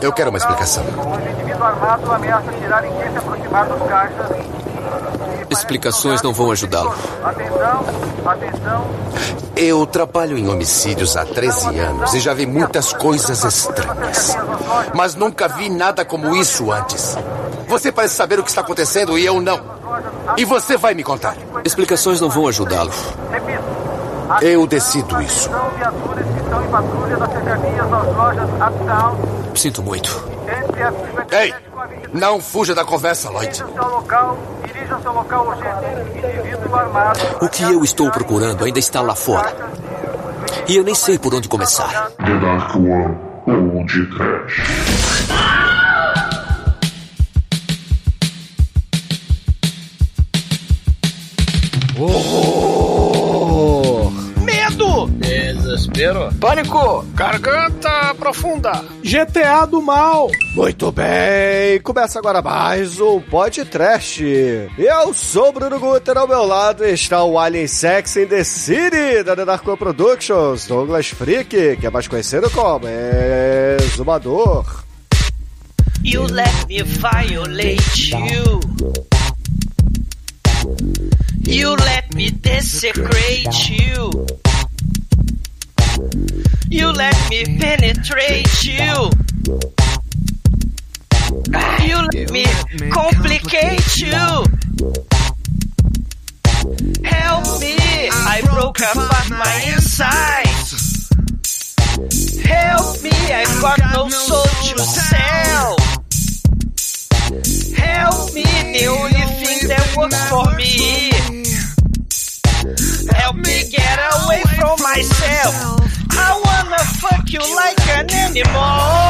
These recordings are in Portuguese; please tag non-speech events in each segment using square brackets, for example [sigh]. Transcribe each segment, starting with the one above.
Eu quero uma explicação. Um indivíduo armado ameaça tirar em quem se aproximar dos caixas. Explicações não vão ajudá-lo. Atenção, atenção. Eu trabalho em homicídios há 13 anos e já vi muitas coisas estranhas. Mas nunca vi nada como isso antes. Você parece saber o que está acontecendo e eu não. E você vai me contar. Explicações não vão ajudá-lo. Repito. Eu decido isso. Atenção, viaturas que estão em patrulha das cercanias das lojas Uptown. Sinto muito. Entre as 57 Ei, com a 23. não fuja da conversa, Lloyd. O que eu estou procurando ainda está lá fora. E eu nem sei por onde começar. The Dark One ou de Trash. Desespero. Pânico! Garganta profunda. GTA do mal! Muito bem, começa agora mais um podcast. Eu sou o Bruno Guter, ao meu lado está o Alien Sex in the City, da The Darko Productions, Douglas Freak, que é mais conhecido como Exumador. You let me violate you. You let me desecrate you. You let me penetrate you. You let me complicate you. Help me, I broke apart my insides. Help me, I've got no soul to sell. Help me, the only thing that works for me. Help me get away from myself. I wanna fuck you like an animal.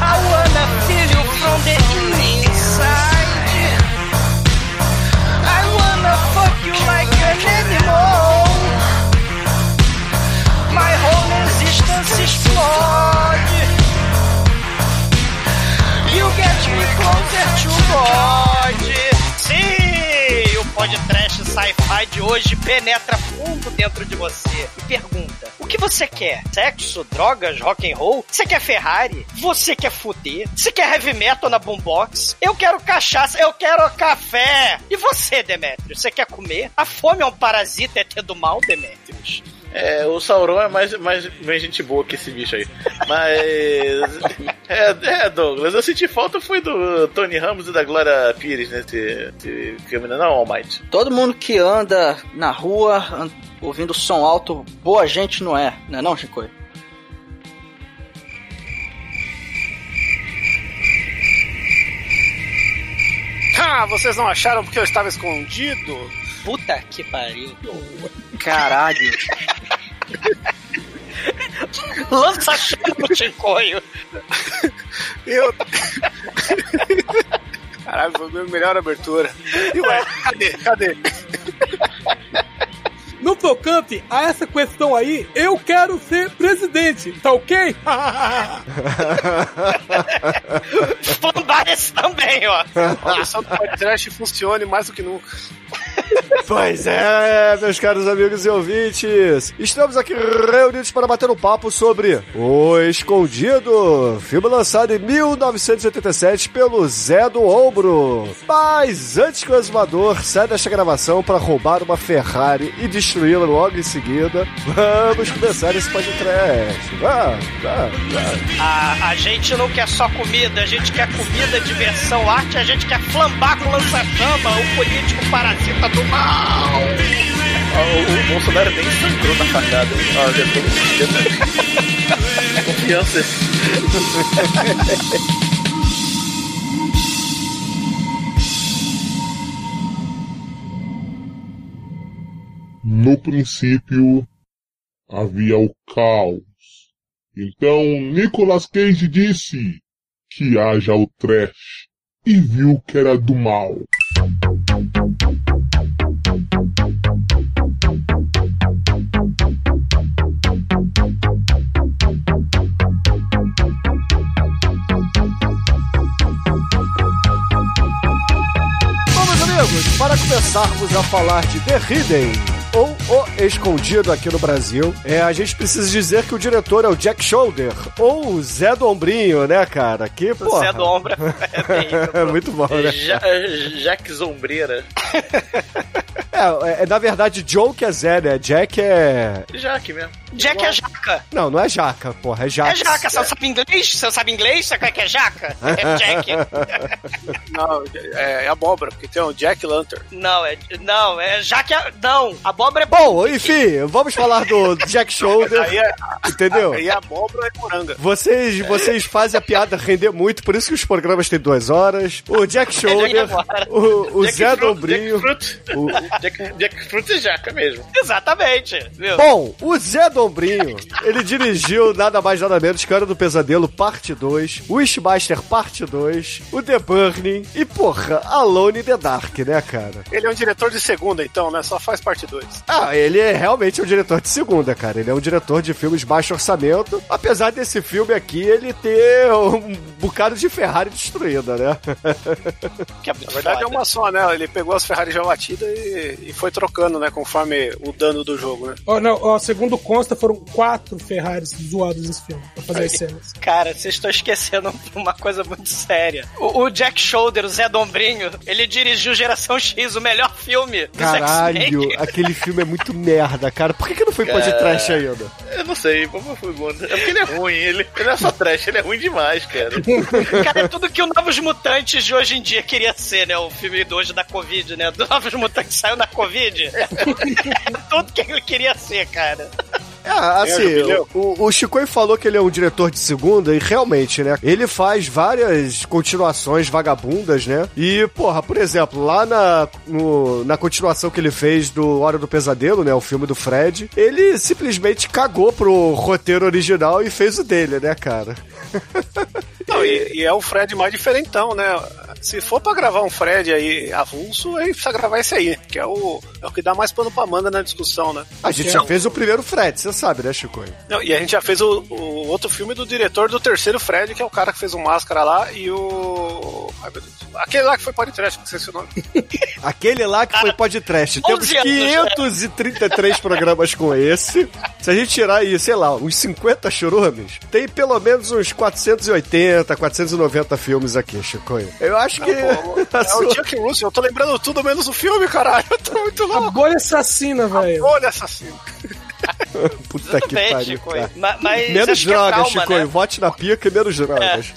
I wanna feel you from the inside. I wanna fuck you like an animal. My whole existence explode. You get me closer to God. Sci-fi de hoje penetra fundo dentro de você e pergunta: o que você quer? Sexo, drogas, rock and roll? Você quer Ferrari? Você quer fuder? Você quer heavy metal na boombox? Eu quero cachaça, eu quero café. E você, Demetrius? Você quer comer? A fome é um parasita, é ter do mal, Demetrius. É, o Sauron é mais, mais, mais gente boa que esse bicho aí. Mas. é, é, Douglas, eu senti falta foi do Tony Ramos e da Glória Pires nesse, nesse filme, não, All Might. Todo mundo que anda na rua an- ouvindo som alto, boa gente não é, não é não, Chico? Ah, vocês não acharam porque eu estava escondido? Puta que pariu. Caralho. Lança chama pro Chicoio. Eu. Caralho, foi a minha melhor abertura. E ué, cadê? Cadê? No Procamp, a essa questão aí, eu quero ser presidente, tá ok? Esse também, ó. A missão do podcast funcione mais do que nunca. Pois é, meus caros amigos e ouvintes, estamos aqui reunidos para bater um papo sobre O Escondido, filme lançado em 1987 pelo Zé do Ombro. Mas antes que o exumador saia desta gravação para roubar uma Ferrari e destruí-la logo em seguida, vamos começar esse podcast. Vá, vá, vá. A, a gente não quer só comida, a gente quer comida, diversão, arte, a gente quer flambar com lança-chama, o político parasita do mal. o, o Bolsonaro nem sangrou na facada. Ó, depois [laughs] Confiança. No princípio havia o caos. Então Nicolas Cage disse que haja o trash e viu que era do mal. Para começarmos a falar de The Hidden, ou O Escondido aqui no Brasil. É, a gente precisa dizer que o diretor é o Jack Shoulder, ou o Zé do Ombrinho, né, cara? Que, O porra. Zé do Ombra é terrível. [laughs] É muito bom, né? Ja, Jack Zombreira. [laughs] É, é, na verdade, Joe que é Zé, né? Jack é. Jack mesmo. Jack é jaca. Não, não é jaca, porra, é jaca. É jaca, você sabe inglês? Você sabe inglês? Você quer que é jaca? [laughs] É Jack. Não, é, é abóbora, porque tem o Jack Lantern. Não, é. Não, é jaque. Não, abóbora é. Bom, enfim, vamos falar do Jack Shoulder, Aí é, entendeu? aí é abóbora e moranga. Vocês, vocês fazem a piada render muito, por isso que os programas têm duas horas. O Jack [laughs] Shoulder, o, o Jack Zé Fruit, Dombrinho. Jack Fruit. o- Jack, Jack Fruit é jaca mesmo. Exatamente. Viu? Bom, o Zé Dombrinho, ele dirigiu nada mais nada menos que Hora do Pesadelo Parte 2, Wishmaster Parte 2, o The Burning e, porra, Alone in the Dark, né, cara? Ele é um diretor de segunda, então, né? Só faz parte 2. Ah, ele é realmente um diretor de segunda, cara. Ele é um diretor de filmes baixo orçamento. Apesar desse filme aqui, ele ter um bocado de Ferrari destruída, né? [laughs] Que é Na verdade foda. é uma só, né? Ele pegou as Ferrari já batidas e, e foi trocando, né? Conforme o dano do jogo, né? Ó, não, ó, segundo consta, foram quatro Ferraris zoados nesse filme pra fazer as cenas. Cara, vocês estão esquecendo uma coisa muito séria. O, o Jack Shoulder, o Zé Dombrinho, ele dirigiu Geração X, o melhor filme dos Caralho, aquele filme é muito [laughs] merda, cara. Por que, que não foi Cara. podcast ainda? Eu não sei, como foi bom. É porque ele é ruim, ele, ele não é só trash, ele é ruim demais, cara. [laughs] Cara, é tudo que o Novos Mutantes de hoje em dia queria ser, né? O filme de hoje da Covid, né? Do Novos Mutantes saiu na Covid. [laughs] tudo que ele queria ser, cara. Ah, assim, o, o Chico falou que ele é um diretor de segunda e realmente, né? Ele faz várias continuações vagabundas, né? E, porra, por exemplo, lá na, no- na continuação que ele fez do Hora do Pesadelo, né? O filme do Fred, ele simplesmente cagou pro roteiro original e fez o dele, né, cara? [laughs] Não, e, e é o Fred mais diferentão, né? Se for pra gravar um Fred aí avulso, aí precisa gravar esse aí, que é o, é o que dá mais pano pra manga na discussão, né? A gente já fez o primeiro Fred, você sabe, né, Chico? Não, e a gente já fez o, o outro filme do diretor do terceiro Fred, que é o cara que fez o Máscara lá, e o. Ai, meu Deus. Aquele lá que foi podcast, não sei se o nome. [laughs] Aquele lá que foi podcast. Temos 11 anos, 533 programas com esse. Se a gente tirar aí, sei lá, uns 50 churumes, tem pelo menos uns 480, 490 filmes aqui, Chico. Eu acho que. Pô, [laughs] a é sua- o Chuck Russell, eu tô lembrando tudo menos o filme, caralho. [laughs] Eu tô muito A louco. bolha assassina, velho. Olha assassino. [laughs] Puta Tudo que bem, pariu. Chico. cara. Ma- Mas Menos que é drogas, trauma, Chico. né? Vote na pica e menos drogas.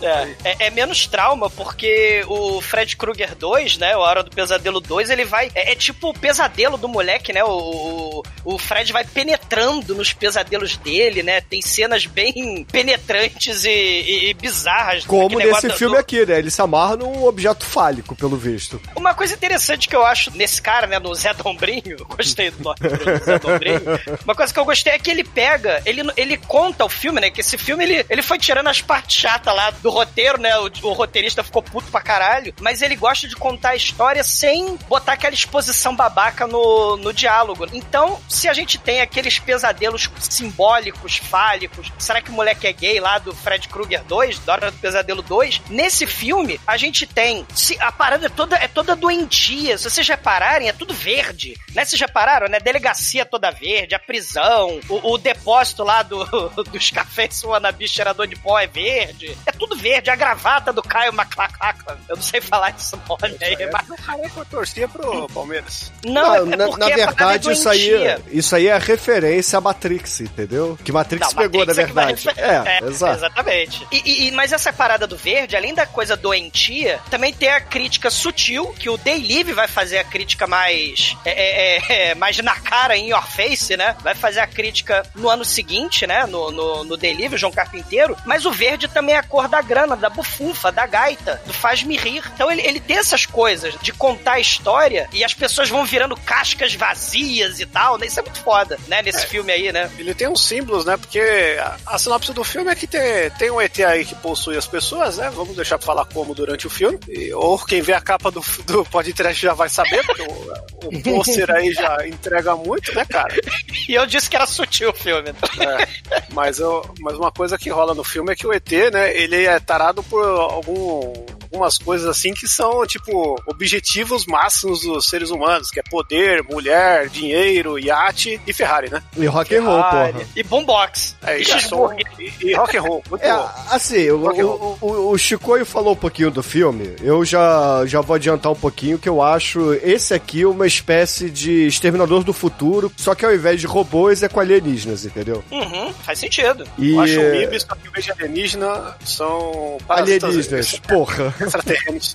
É, é, é menos trauma, porque o Fred Krueger 2, né? O Hora do Pesadelo 2, ele vai. É, é tipo o pesadelo do moleque, né? O, o, o Fred vai penetrando nos pesadelos dele, né? Tem cenas bem penetrantes e, e- e bizarras. Como nesse negócio do- filme aqui, né? Ele se amarra num objeto fálico, pelo visto. Uma coisa interessante que eu acho nesse cara, né, no Zé Dombrinho, [laughs] gostei do nome do Zé Dombrinho. Uma coisa que eu gostei é que ele pega, ele, ele conta o filme, né? Que esse filme ele, ele foi tirando as partes chatas lá do roteiro, né? O, o roteirista ficou puto pra caralho, mas ele gosta de contar a história sem botar aquela exposição babaca no, no diálogo. Então, se a gente tem aqueles pesadelos simbólicos, fálicos, será que o moleque é gay lá do Fred Krueger 2, da Hora do Pesadelo 2? Nesse filme, a gente tem. Se, a parada é toda, é toda doentia. Se vocês repararem, é tudo verde. Né? Vocês repararam, né? Delegacia toda verde, a prisão, o, o depósito lá do, [laughs] dos cafés Wannabe cheirador de pó é verde. É tudo verde. A gravata do Caio McLachlan. Eu não sei falar esse nome aí, mas. O cara que eu torcia pro Palmeiras. Não, é na, na é verdade, isso aí, isso aí é referência a Matrix, entendeu? Que Matrix Não, pegou, Matrix na é verdade. refer- É, [laughs] exato. Exatamente. E, e- mas essa parada do verde, além da coisa doentia, também tem a crítica sutil, que o Day Live vai fazer a crítica mais. É, é, é, é, mais na cara, em your face, né? Vai fazer a crítica no ano seguinte, né? No, no, no Day Live, o João Carpinteiro. Mas o verde também é a cor da grana, da bufunfa, da gaita, do faz-me rir. Então ele, ele tem essas coisas de contar a história e as pessoas vão virando cascas vazias e tal, né? Isso é muito foda, né? Nesse filme aí, né? Ele tem uns símbolos, né? Porque a, a sinopse do filme é que tem, tem um ET aí que possui as pessoas, né? Vamos deixar pra falar como durante o filme. E- ou quem vê a capa do, do podcast já vai saber, porque o, o pôster aí já entrega muito, né, cara? [laughs] E eu disse que era sutil o filme. É, mas, eu, mas uma coisa que rola no filme é que o ET, né, ele é tarado por algum, algumas coisas assim que são, tipo, objetivos máximos dos seres humanos, que é poder, mulher, dinheiro, iate e Ferrari, né? E rock and roll, Ferrari. porra. E boombox. É, e e, e, e rock and roll, muito É, bom. assim, o, o, o, o Chicoio falou um pouquinho do filme. Eu já, já vou adiantar um pouquinho que eu acho esse aqui uma espécie de Exterminador do Futuro, só que ao invés de robôs é com alienígenas, entendeu? Uhum, faz sentido. E Eu acho um MIB, só que em vez de alienígena, são parasitas alienígenas, porra. Extraterrenos.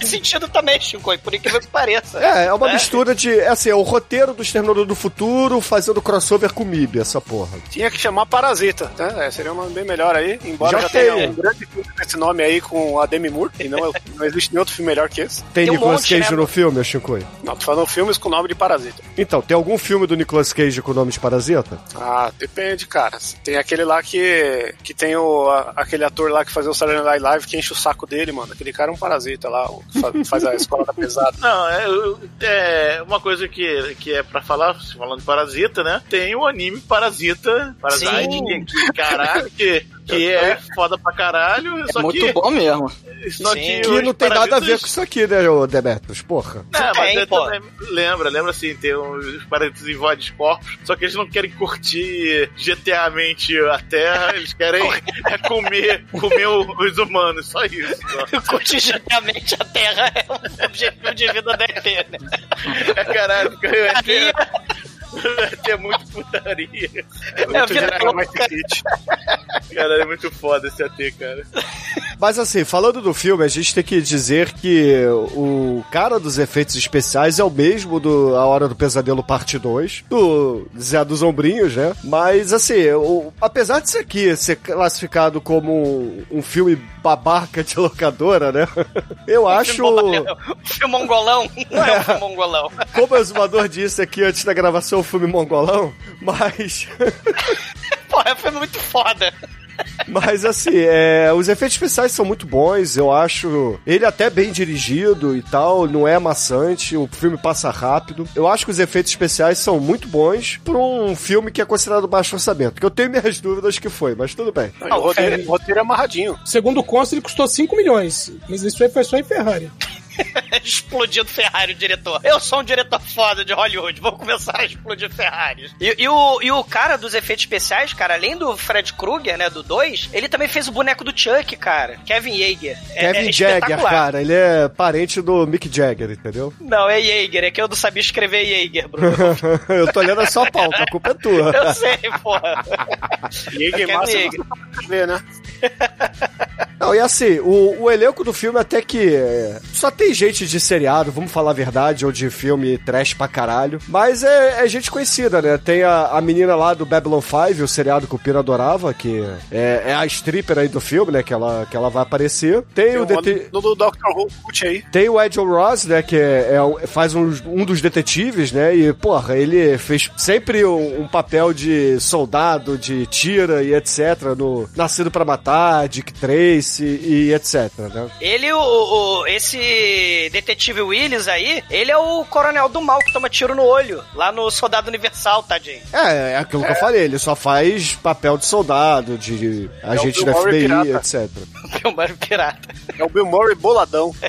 [laughs] Sentido também, Chico, por incrível que pareça. É, é uma Né? mistura de. É assim, é o roteiro do Exterminador do Futuro fazendo crossover com MIB, essa porra. Tinha que chamar Parasita, né? É, seria uma bem melhor aí, embora Já já, tenha tem. um grande filme com esse nome aí com a Demi Moore, e não, [laughs] não existe nenhum outro filme melhor que esse. Tem, Tem um Nicolas monte, Cage né? no filme, Chicoio? Não, tô falando filmes com nome de Parasita. Então, tem algum filme do Nicolas Cage com o nome de Parasita? Ah, depende, cara. Tem aquele lá que, que tem o, a- aquele ator lá que fazia o Saturday Night Live que enche o saco dele, mano. Aquele cara é um parasita lá, faz a [laughs] escola da pesada. Não, é, é uma coisa que, que é pra falar, falando de Parasita, né? Tem o anime Parasita, Parasite, que, que caralho, que, que é foda pra caralho, É só muito que... bom mesmo. Só Sim. que, Que não tem nada a ver com isso aqui, né, Demetrius? Porra. Não, mas Tem, eu pô. também lembra, lembra assim, tem os parasitas invadem os corpos, só que eles não querem curtir GTA-mente a Terra, eles querem é comer, comer o- os humanos, só isso. Só. [laughs] Cotidianamente a Terra é um objetivo de vida da ET, né? É caralho, o É muito putaria. É Muito. Mighty Kit. Caralho, é muito foda esse ET, cara. Mas assim, falando do filme, a gente tem que dizer que o cara dos efeitos especiais é o mesmo do A Hora do Pesadelo Parte 2, do Zé dos Ombrinhos, né? Mas assim, o- apesar disso aqui ser classificado como um, um filme babaca de locadora, né? [laughs] Eu acho, O filme mongolão não é um filme mongolão. como o exumador disse aqui antes da gravação, o filme mongolão, mas... [laughs] Porra, é um filme muito foda. Mas assim, é, os efeitos especiais são muito bons, eu acho ele até bem dirigido e tal, não é maçante, o filme passa rápido. Eu acho que os efeitos especiais são muito bons para um filme que é considerado baixo orçamento, que eu tenho minhas dúvidas que foi, mas tudo bem. Não, o, roteiro, o roteiro é amarradinho. Segundo o consta, ele custou 5 milhões. Mas isso aí foi só em Ferrari. [laughs] Explodindo Ferrari, o diretor. Eu sou um diretor foda de Hollywood, vou começar a explodir Ferrari. E, e o, e o cara dos efeitos especiais, cara, além do Fred Krueger, né, do 2, ele também fez o boneco do Chuck, cara. Kevin Yeager. É- Kevin é Jagger, cara, ele é parente do Mick Jagger, entendeu? Não, é Yeager, é que eu não sabia escrever Yeager, Bruno. [laughs] eu tô olhando a sua pauta, a culpa é tua. Eu sei, porra. Jäger Kevin massa Yeager. pra ver, né? Não, e assim, o, o elenco do filme até que é, só tem gente de seriado, vamos falar a verdade, ou de filme trash pra caralho. Mas é, é gente conhecida, né? Tem a, a menina lá do Babylon 5, o seriado que o Pira adorava, que é, é a stripper aí do filme, né? Que ela, que ela vai aparecer. Tem, Tem o dete- do, do Dr. Who aí. tem o Ed Ross, né, que é, é faz um, um dos detetives, né, e, porra, ele fez sempre um, um papel de soldado, de tira e etc, no Nascido pra Matar, Dick Tracy e etc, né. Ele, o, o- esse detetive Willis aí, ele é o coronel do mal que toma tiro no olho, lá no Soldado Universal, tadinho. É, é aquilo que eu falei, ele só faz papel de soldado, de agente Bill da [laughs] Murray FBI, pirata. etc. Filmário pirata. É o Bill Murray boladão. [laughs]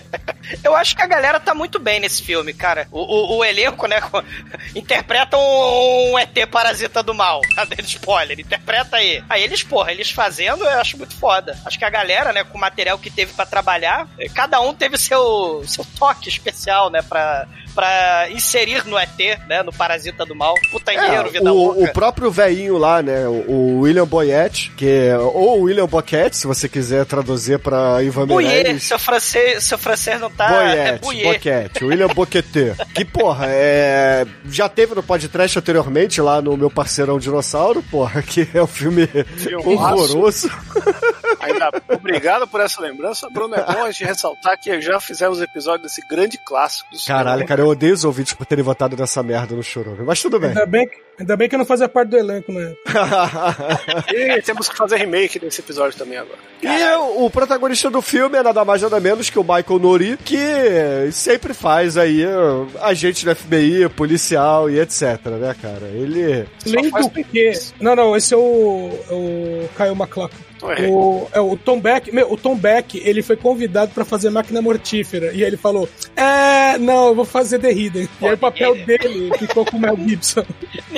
Eu acho que a galera tá muito bem nesse filme, cara. O, o, o elenco, né, [laughs] interpreta um, um ET parasita do mal. Tá dando spoiler, interpreta aí. Aí eles, porra, eles fazendo, eu acho muito foda. Acho que a galera, né, com o material que teve pra trabalhar, cada um teve seu, seu toque especial, né, pra, pra inserir no ET, né, no parasita do mal. Putanheiro, É, vida o, louca. o próprio velhinho lá, né? O, o William Boyette, que é. Ou William Boquette, se você quiser traduzir pra Ivan Meirelles. seu francês, seu francês não tá... é Boyette, Bouillet. Boquete, William Boquete. Que, porra, é. Já teve no podcast anteriormente lá no meu parceirão Dinossauro, porra, que é um filme horroroso. Ainda obrigado por essa lembrança, Bruno. É bom a gente ressaltar que já fizemos episódio desse grande clássico do cinema. Caralho, cara, eu odeio os ouvintes por terem votado nessa merda no Chororo. Mas tudo bem. Ainda bem, que, Ainda bem que eu não fazia parte do elenco, né? [laughs] E temos que fazer remake desse episódio também agora. E o protagonista do filme é nada mais nada menos que o Michael Nori, que sempre faz aí uh, agente do FBI, policial e etc, né, cara? Ele. Faz do que. Não, não, esse é o, é o Kyle MacLachlan. Ué. O, é, o Tom Beck, meu, o Tom Beck, ele foi convidado pra fazer máquina mortífera. E aí ele falou: É, não, eu vou fazer The Hidden. E aí o papel [laughs] dele ficou com o Mel Gibson.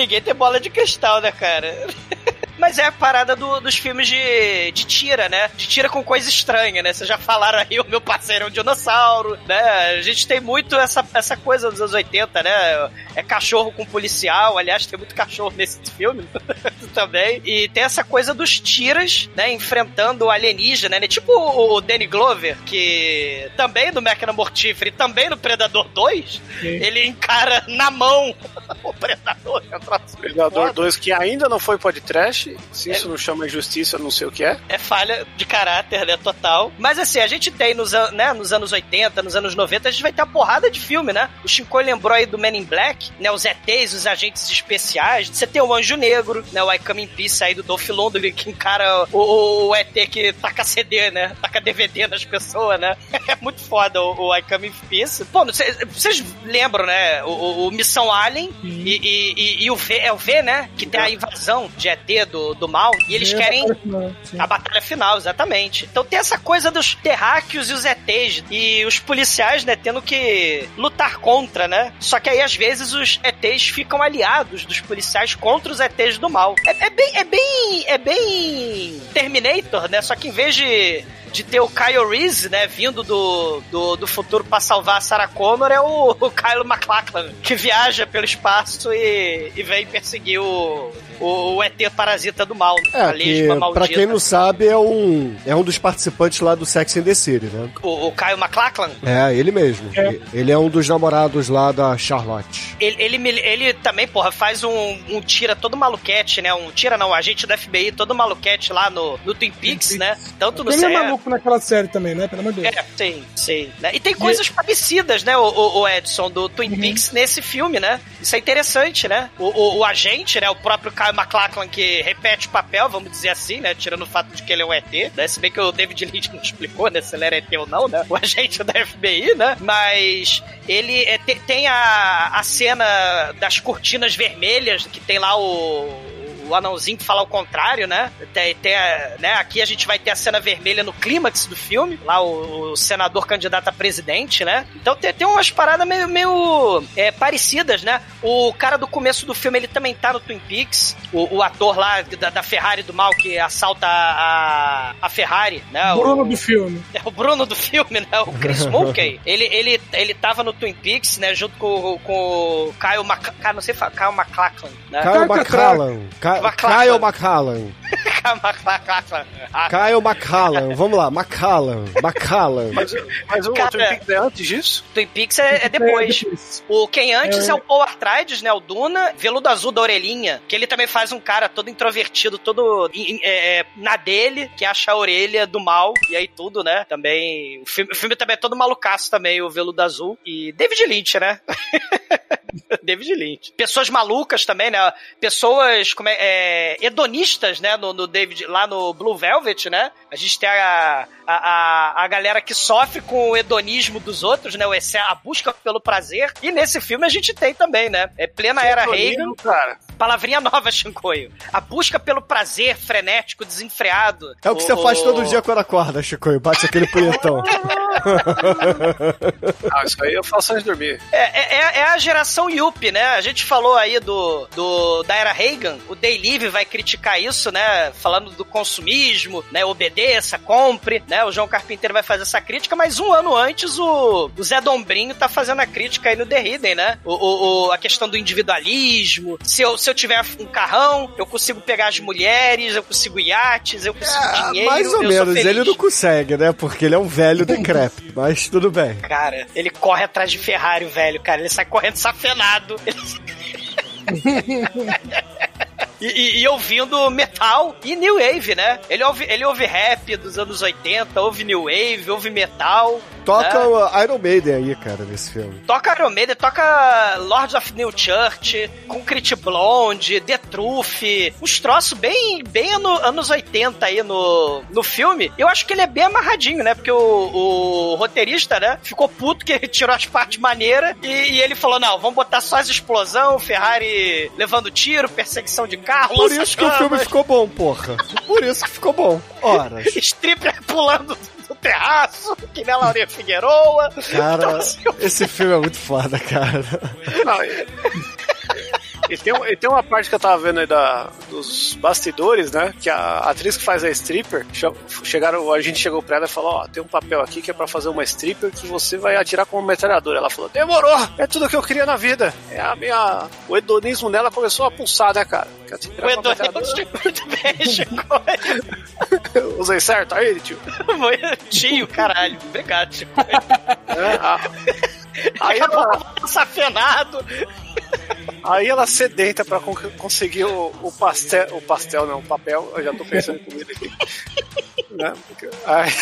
Ninguém tem bola de cristal, né, cara? [laughs] Mas é a parada do- dos filmes de, de tira, né? De tira com coisa estranha, né? Vocês já falaram aí, [laughs] o meu parceiro é um dinossauro, né? A gente tem muito essa, essa coisa dos anos 80, né? É cachorro com policial, aliás, tem muito cachorro nesse [laughs] filme [laughs] também. E tem essa coisa dos tiras, né? Enfrentando o alienígena, né? Tipo o, o Danny Glover, que também no Máquina Mortífera e também no Predador 2, ele encara na mão o Predador. é um Predador foda. 2 que ainda não foi podcast. Se isso não chama injustiça, eu não sei o que é. É falha de caráter, né? Total. Mas assim, a gente tem nos, né, nos anos 80, nos anos 90, a gente vai ter uma porrada de filme, né? O Shinkoi lembrou aí do Men in Black, né? Os ETs, os agentes especiais. Você tem o Anjo Negro, né? O I Come in Peace aí do Dolph Lundgren, que encara o, o, o ET que taca CD, né? Taca DVD nas pessoas, né? [laughs] É muito foda o, o I Come in Peace. Pô, vocês lembram, né? O, o- o Missão Alien e, e- e- e o V, é o V, né? Que tem a invasão de ET do, do mal. E eles É, querem a batalha final, exatamente. Então tem essa coisa dos terráqueos e os ETs. E os policiais, né, tendo que lutar contra, né? Só que aí, às vezes, os ETs ficam aliados dos policiais contra os ETs do mal. É, é bem. É bem. É bem. Terminator, né? Só que em vez de. De ter o Kyle Reese, né, vindo do, do, do futuro pra salvar a Sarah Connor, é o, o Kyle MacLachlan, que viaja pelo espaço e, e vem perseguir o, o, o ET parasita do mal, a É, que, lesma maldita. pra quem não sabe, é um, é um dos participantes lá do Sex and the City, né? O, o Caio McLachlan, É, ele mesmo. É. Ele é um dos namorados lá da Charlotte. ele, ele, ele também, porra, faz um, um tira todo maluquete, né? Um tira não, um agente do FBI todo maluquete lá no, no Twin Peaks, né? Tanto no Ele é naquela série também, né? Pelo amor de Deus. É, sim, sim. né? E tem coisas parecidas, né, o, o- Edson, do Twin Uhum. Peaks nesse filme, né? Isso é interessante, né? O, o- o agente, né, o próprio Kyle MacLachlan, que repete o papel, vamos dizer assim, né? Tirando o fato de que ele é um ET, né? Se bem que o David Lynch não explicou, né? Se ele era ET ou não, né? O agente da FBI, né? Mas ele é, te- tem a, a cena das cortinas vermelhas, que tem lá o o anãozinho que fala o contrário, né? Tem, tem a- né? Aqui a gente vai ter a cena vermelha no clímax do filme, lá o, o senador candidato a presidente, né? Então tem, tem umas paradas meio, meio é, parecidas, né? O cara do começo do filme, ele também tá no Twin Peaks, o, o ator lá da, da Ferrari do mal que assalta a, a Ferrari, né? O- Bruno do filme. [laughs] é o Bruno do filme, né? O Chris [laughs] Mulkey. ele, ele, ele tava no Twin Peaks, né? Junto com, com o Kyle Mac... Não sei falar. Kyle MacLachlan, né? Kyle McLachlan. Kyle McCallan. [laughs] Kyle McCallan. Vamos lá. McCallan. McCallan. Mas, mas o Cara, Twin Peaks é antes disso? Twin Peaks é, é depois. O quem antes é, o Paul Artrides, né? O Duna, veludo azul da orelhinha, que ele também faz um cara todo introvertido, todo é, é, na dele, que acha a orelha do mal, e aí tudo, né? Também. O filme, o filme também é todo malucaço também, o veludo azul. E David Lynch, né? [laughs] David Lynch. Pessoas malucas também, né? Pessoas como é, é, hedonistas, né? No, no David, lá no Blue Velvet, né? A gente tem a, a, a, a galera que sofre com o hedonismo dos outros, né? O exce- a busca pelo prazer. E nesse filme a gente tem também, né? É plena era Reagan. Cara. Palavrinha nova, [laughs] Shinkoio. A busca pelo prazer frenético, desenfreado. É o que você faz todo dia quando acorda, Chico. Bate aquele punhetão. [laughs] [laughs] Ah, isso aí eu faço antes de dormir. É, é, é a geração Yuppie, né? A gente falou aí do, do da era Reagan, o Day Live vai criticar isso, né? Falando do consumismo, né? Obedeça, compre, né? O João Carpinteiro vai fazer essa crítica, mas um ano antes o, o Zé Dombrinho tá fazendo a crítica aí no The Hidden, né? O, o- o- a questão do individualismo. Se eu, se eu tiver um carrão, eu consigo pegar as mulheres, eu consigo iates, eu consigo Ah, dinheiro. mais ou menos. Ele não consegue, né? Porque ele é um velho Mas tudo bem. Cara, ele corre atrás de Ferrari, o velho, cara. Ele sai correndo safenado. [laughs] E, e- e ouvindo metal e new wave, né? Ele ouve, ele ouve rap dos anos 80, ouve new wave, ouve metal. toca né? o Iron Maiden aí, cara, nesse filme. Toca Iron Maiden, toca Lords of New Church, com Crit Blonde, The Truth, uns troços bem, bem ano- anos 80 aí no, no filme. Eu acho que ele é bem amarradinho, né? Porque o, o roteirista, né, ficou puto que ele tirou as partes maneiras e, e ele falou: não, vamos botar só as explosão, Ferrari levando tiro, perseguição de carro, Por isso que o filme ficou bom, porra. Por isso que ficou bom. Ora, [laughs] stripper pulando do terraço, que nem a Laurinha Figueroa. cara, Então, assim, esse filme é muito foda, cara. Não, e, tem, e tem uma parte que eu tava vendo aí da, dos bastidores, né? Que a atriz que faz a stripper, che- chegaram, a gente chegou pra ela e falou: Ó, tem um papel aqui que é pra fazer uma stripper que você vai atirar com uma metralhadora. Ela falou: Demorou! É tudo que eu queria na vida. É a minha. O hedonismo dela começou a pulsar, né, cara? O metralhadora? muito bem. [laughs] Usei certo aí, tio. Foi tio, caralho. Obrigado, Chico. É, a- [laughs] Aí Daqui a ela, pouco eu safenado. Aí ela sedenta pra con- conseguir o, o pastel, o pastel não, o papel, eu já tô pensando em comida aqui. Né? Aí,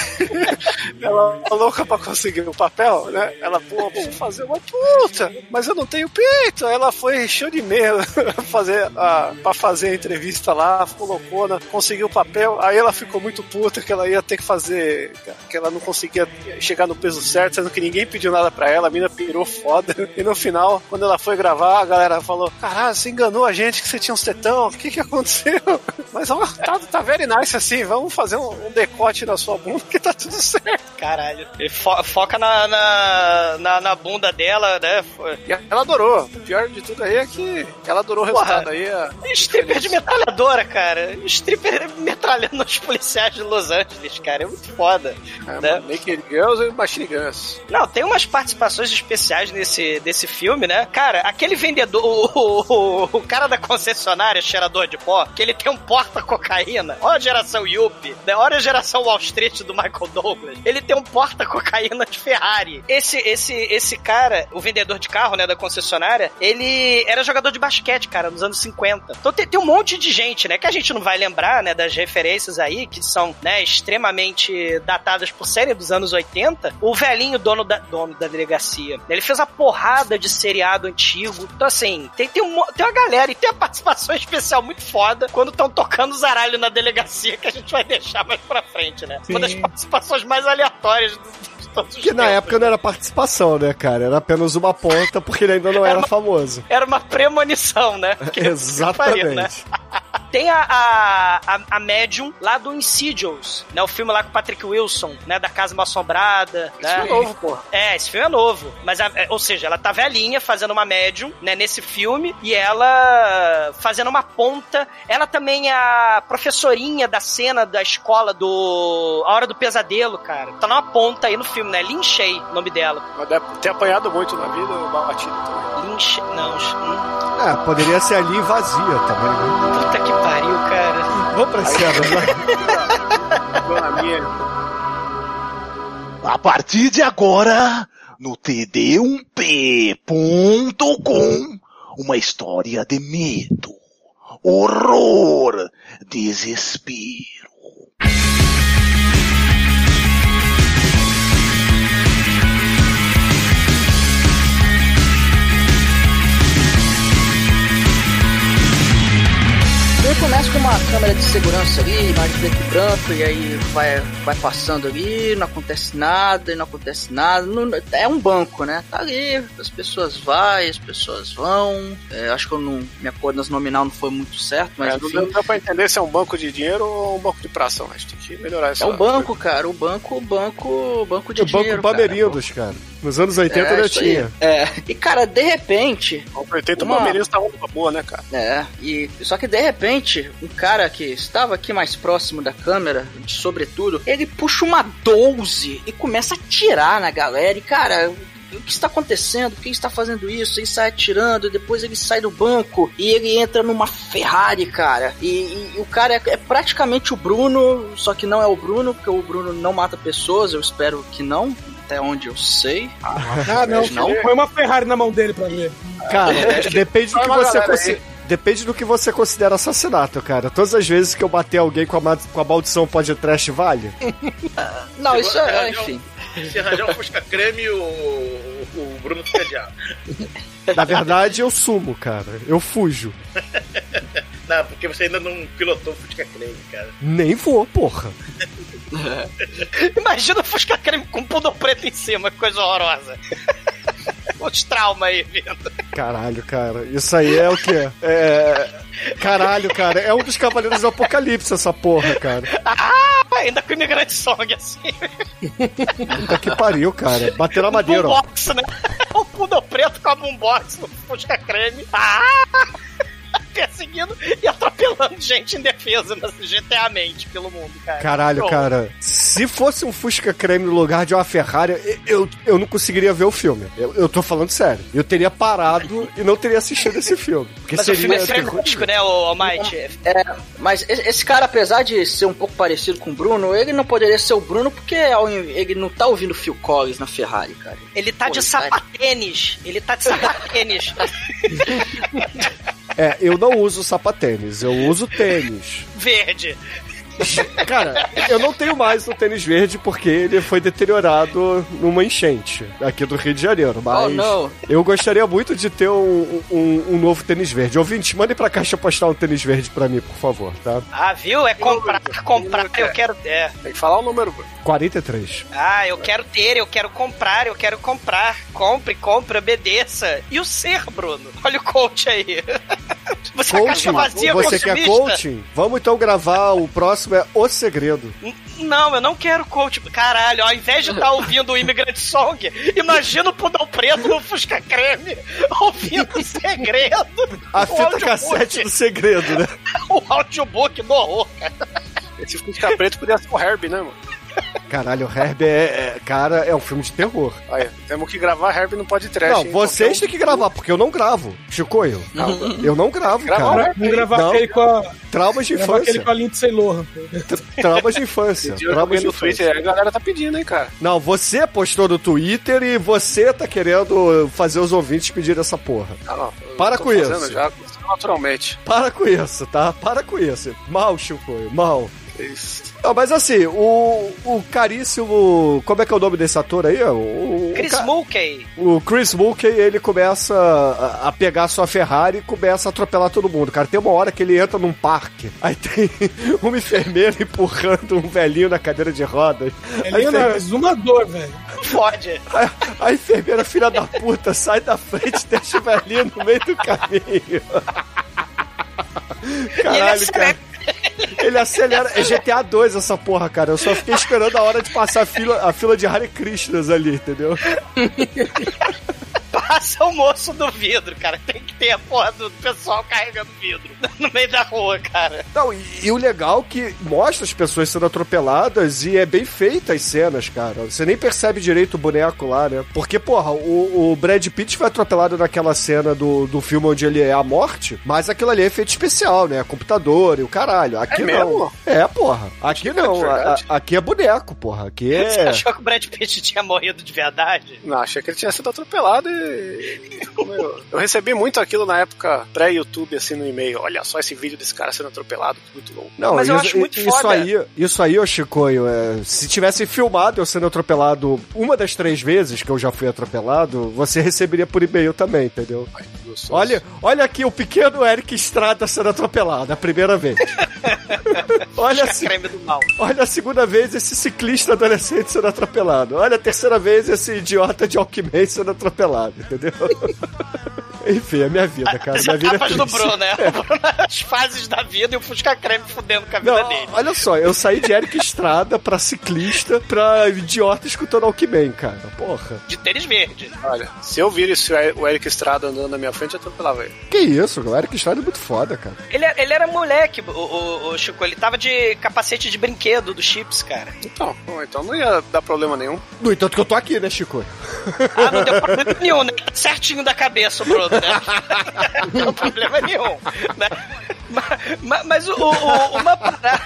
[laughs] ela louca pra conseguir o papel, né? Ela, pô, vou fazer uma puta, mas eu não tenho peito. Aí ela foi encheu de medo [laughs] fazer a, pra fazer a entrevista lá, ficou loucona, conseguiu o papel. Aí ela ficou muito puta que ela ia ter que fazer, que ela não conseguia chegar no peso certo, sendo que ninguém pediu nada pra ela, a mina pirou foda. E no final, quando ela foi gravar, a galera falou: Caralho, você enganou a gente que você tinha uns tetão, o que que aconteceu? [laughs] Mas ó, tá, tá very nice assim, vamos fazer um, um decote na sua bunda que tá tudo certo. Caralho. Ele fo- foca na, na, na, na bunda dela, né? E ela adorou. O pior de tudo aí é que ela adorou o resultado aí. a- Stripper de metralhadora, cara. Stripper metralhando os policiais de Los Angeles, cara. É muito foda. É, né? Naked Girls e Machine Guns. Não, tem umas participações especiais nesse, desse filme, né? Cara, aquele vendedor, o, o, o- o cara da concessionária, cheirador de pó, que ele tem um porta-cocaína. Olha a geração Yuppie, né? Olha a geração Wall Street do Michael Douglas. Ele tem um porta-cocaína de Ferrari. Esse, esse, esse cara, o vendedor de carro, né, da concessionária, ele era jogador de basquete, cara, nos anos 50. Então tem, tem um monte de gente, né, que a gente não vai lembrar, né, das referências aí, que são, né, extremamente datadas por série dos anos 80. O velhinho dono da, dono da delegacia, ele fez a porrada de seriado antigo. Então, assim, tem, tem, um, tem uma galera e tem a participação [laughs] especial muito foda quando estão tocando zaralho na delegacia, que a gente vai deixar mais pra frente, né? Uma das Sim. participações mais aleatórias todos os Que na época não era participação, né, cara? Era apenas uma ponta porque ele ainda não era famoso. Era uma premonição, né? [laughs] Que pariu, né? [laughs] Tem a, a, a, a Medium lá do Insidious, né? O filme lá com o Patrick Wilson, né? Da Casa Mal Assombrada. Isso né? é novo, pô. É, esse filme é novo. Mas, a- é, ou seja, ela tá velhinha fazendo uma médium, né, nesse filme, e ela fazendo uma ponta. Ela também é a professorinha da cena da escola do A Hora do Pesadelo, cara. Tá numa ponta aí no filme, né? Lin Shay, o nome dela. Mas deve ter apanhado muito na vida, batido também. Lin Shay, não, hum, É, poderia ser ali vazia também, né? puta que pariu, cara. Vamos pra né? Dona minha. A partir de agora, no td1p.com, uma história de medo, horror, desespero. Começa com uma câmera de segurança ali, imagem preto e branco, e aí vai, vai passando ali, não acontece nada, e não acontece nada. Não- é um banco, né? Tá ali, as pessoas vão, as pessoas vão. É, acho que eu não. Minha coordenação nominal não foi muito certo, mas É, não, enfim. deu, não deu pra entender se é um banco de dinheiro ou um banco de pração. Gente tem que melhorar isso. É o banco, cara. O banco, o banco, o banco de O Banco dinheiro. cara. Bamerindos, cara. Nos anos 80 É, já aí. tinha. É. E cara, de repente, O 80 Uma- o Palmeiras tava uma boa, né, cara? É, e só que de repente, um cara que estava aqui mais próximo da câmera, de sobretudo, ele puxa uma 12 e começa a atirar na galera. E cara, o que está acontecendo? Por que está fazendo isso? Ele sai atirando, depois ele sai do banco e ele entra numa Ferrari, cara. E, e o cara é, é praticamente o Bruno, só que não é o Bruno, porque o Bruno não mata pessoas, eu espero que não. Até onde eu sei. Ah, não. Não? Põe uma Ferrari na mão dele pra ver. Cara, depende do que você consi- Depende do que você considera assassinato, cara. Todas as vezes que eu bater alguém com a, com a maldição pode trash, vale? [laughs] Não, isso é, enfim. um- Se arranjar um Fusca Creme, o, o Bruno fica diabo. Na verdade, eu sumo, cara. Eu fujo. [laughs] Não, porque você ainda não pilotou o Fusca Creme, cara. Nem vou, porra. [laughs] Imagina o Fusca Creme com pudor preto em cima, que coisa horrorosa. Os traumas aí, vendo. Caralho, cara. Isso aí é o quê? É. Caralho, cara. É um dos Cavaleiros do Apocalipse, essa porra, cara. Ah, ainda com imigrante song assim. Puta que pariu, cara. Bater na madeira, ó. Boombox, né? [laughs] O pudor preto com a boombox no Fusca Creme. Ah! Perseguindo e atropelando gente indefesa na GTA-mente pelo mundo, cara. Caralho, Pronto. cara. Se fosse um Fusca Creme no lugar de uma Ferrari, eu, eu não conseguiria ver o filme. Eu, eu tô falando sério. Eu teria parado e não teria assistido esse filme. Porque Mas o seria. filme é frenético, né, o Almighty? É, mas esse cara, apesar de ser um pouco parecido com o Bruno, ele não poderia ser o Bruno porque in- ele não tá ouvindo Phil Collins na Ferrari, cara. Ele tá Pô, de tá- sapatênis. Ele tá de sapatênis. [laughs] É, eu não uso sapatênis, eu uso tênis. Verde. [laughs] Cara, eu não tenho mais um tênis verde porque ele foi deteriorado numa enchente aqui do Rio de Janeiro. Mas Oh, não. eu gostaria muito de ter um, um, um novo tênis verde. Ouvinte, mande pra caixa postar um tênis verde pra mim, por favor, tá? Ah, viu? É comprar, comprar, eu quero. É. Tem que falar o número, Bruno. 43. Ah, eu quero ter, eu quero comprar, eu quero comprar. Compre, compre, obedeça. E o ser, Bruno? Olha o coach aí. [laughs] Você é Coaching? caixa vazia, Você quer coaching? Vamos então gravar. O próximo é O Segredo. Não, eu não quero coach. Caralho, ao invés de estar ouvindo o Immigrant Song, imagina o Pudão Preto no Fusca Creme ouvindo o segredo. A O fita audiobook. cassete do segredo, né? [laughs] O audiobook do horror, cara. Esse Fusca Preto podia ser o Herbie, né, mano? Caralho, o Herb é, é- Cara, é um filme de terror. Olha, temos que gravar Herbie no Pod Trash. não, hein? vocês Qualquer têm que gravar, porque eu não gravo. Chicoio, eu não gravo, cara. Vamos gravar Não. aquele com a. Traumas de Gravar aquele infância. com a Lindsay Lohan. Traumas de infância. um Traumas de no infância. Twitter, a galera tá pedindo, hein, cara. Não, você postou no Twitter e você tá querendo fazer os ouvintes pedir essa porra. Ah, não, eu Para tô com isso. Já, naturalmente. Para com isso, tá? Para com isso. Mal, Chicoio, mal. Isso. Não, mas assim, o, o caríssimo. Como é que é o nome desse ator aí? O, o, Chris ca- Mulkey. O Chris Mulkey, ele começa a, a pegar sua Ferrari e começa a atropelar todo mundo, cara. Tem uma hora que ele entra num parque, [laughs] aí tem uma enfermeira empurrando um velhinho na cadeira de rodas. Ele A, é enfermeira, exumador, velho. Fode. a, a enfermeira, filha da puta, sai da frente e [laughs] deixa o velhinho no meio do caminho. E ele Caralho, é cara. Ele acelera. É GTA 2 essa porra, cara. Eu só fiquei esperando a hora de passar a fila, a fila de Hare Krishnas ali, entendeu? Passa o moço do vidro, cara. Tem que ter a porra do pessoal carregando vidro [laughs] no meio da rua, cara. Não, e, e o legal é que mostra as pessoas sendo atropeladas e é bem feita as cenas, cara. Você nem percebe direito o boneco lá, né? Porque, porra, o, o Brad Pitt foi atropelado naquela cena do, do filme onde ele é a morte, mas aquilo ali é efeito especial, né? Computador e o caralho. Aqui É não. mesmo? É, porra. Aqui não. A- aqui é boneco, porra. Aqui [laughs] Você é. achou que o Brad Pitt tinha morrido de verdade? Não, achei que ele tinha sido atropelado e. Eu, eu recebi muito aquilo na época pré-YouTube, assim, no e-mail. Olha só esse vídeo desse cara sendo atropelado, muito louco. Não, Mas eu isso, acho muito isso foda. aí, isso aí, ô Chicoio, é, se tivesse filmado eu sendo atropelado uma das três vezes que eu já fui atropelado, você receberia por e-mail também, entendeu? Ai, que gostoso. Olha, olha aqui o pequeno Eric Estrada sendo atropelado, a primeira vez. Olha, a, se- Creme do mal. olha a segunda vez esse ciclista adolescente sendo atropelado. Olha a terceira vez esse idiota de Alckmin sendo atropelado, entendeu? [laughs] Enfim, é minha vida, cara. As Minha vida é etapas do. Bruno, né? [laughs] Bruno, As fases da vida e o Fusca Creme fudendo com a vida Não, dele. olha só, eu saí de Eric Estrada pra ciclista pra idiota escutando Alckmin, cara. Porra. De tênis verde. Olha, se eu vir esse, o Eric Estrada andando na minha frente, eu atropelava ele. Que isso, o Eric Estrada é muito foda, cara. Ele, ele era moleque, o, o, o Chico. Ele tava de capacete de brinquedo do Chips, cara. Então, bom, então não ia dar problema nenhum. No entanto que eu tô aqui, né, Chico? Ah, não deu problema nenhum, né? Tá certinho da cabeça Bruno, [laughs] Não deu problema nenhum. Né? Mas, mas, o, o- uma parada.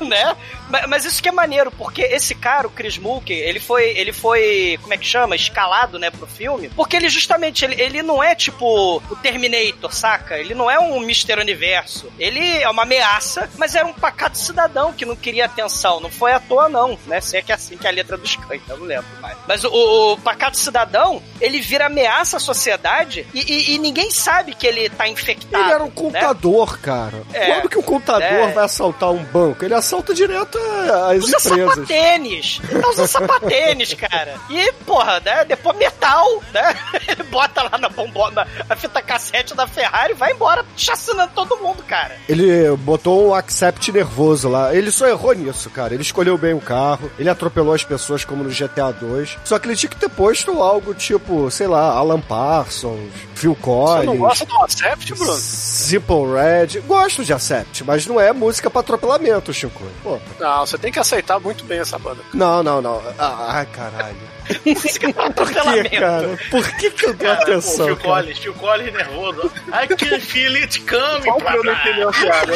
[laughs] né? Mas, mas isso que é maneiro, porque esse cara, o Chris Mulkey, ele foi, ele foi, como é que chama? Escalado, né, pro filme. Porque ele justamente, ele, ele não é tipo o Terminator, saca? Ele não é um Mr. Universo. Ele é uma ameaça, mas era um pacato cidadão que não queria atenção. Não foi à toa, não, né? Se é que é assim que é a letra do Skank, eu não lembro mais. Mas o, o pacato cidadão, ele vira ameaça à sociedade e, e- e ninguém sabe que ele tá infectado. Ele era um né? contador, cara. É. Quando que um contador É. vai assaltar um banco? Ele assalta direto as Usa empresas. sapatênis. Ele usando sapatênis, cara. E, porra, né? Depois metal, né? [laughs] Ele bota lá na bombona, a fita cassete da Ferrari e vai embora, chacinando todo mundo, cara. Ele botou um accept nervoso lá. Ele só errou nisso, cara. Ele escolheu bem o carro, ele atropelou as pessoas como no GTA 2. Só que ele tinha que ter posto algo tipo, sei lá, Alan Parsons, Phil Você Collins. não gosta do Acept, Bruno? Simple Red. Gosto de Accept, mas não é música pra atropelamento, Chico. Pô. Não, você tem que aceitar muito bem essa banda. Não, não, não. Ah, Ai, caralho. [laughs] Música pra Por que, atropelamento. cara? Por que que eu dou Cara, pô, atenção? Phil cara? Collins, Phil Collins nervoso. I can feel it coming, Qual que eu não entendi a piada?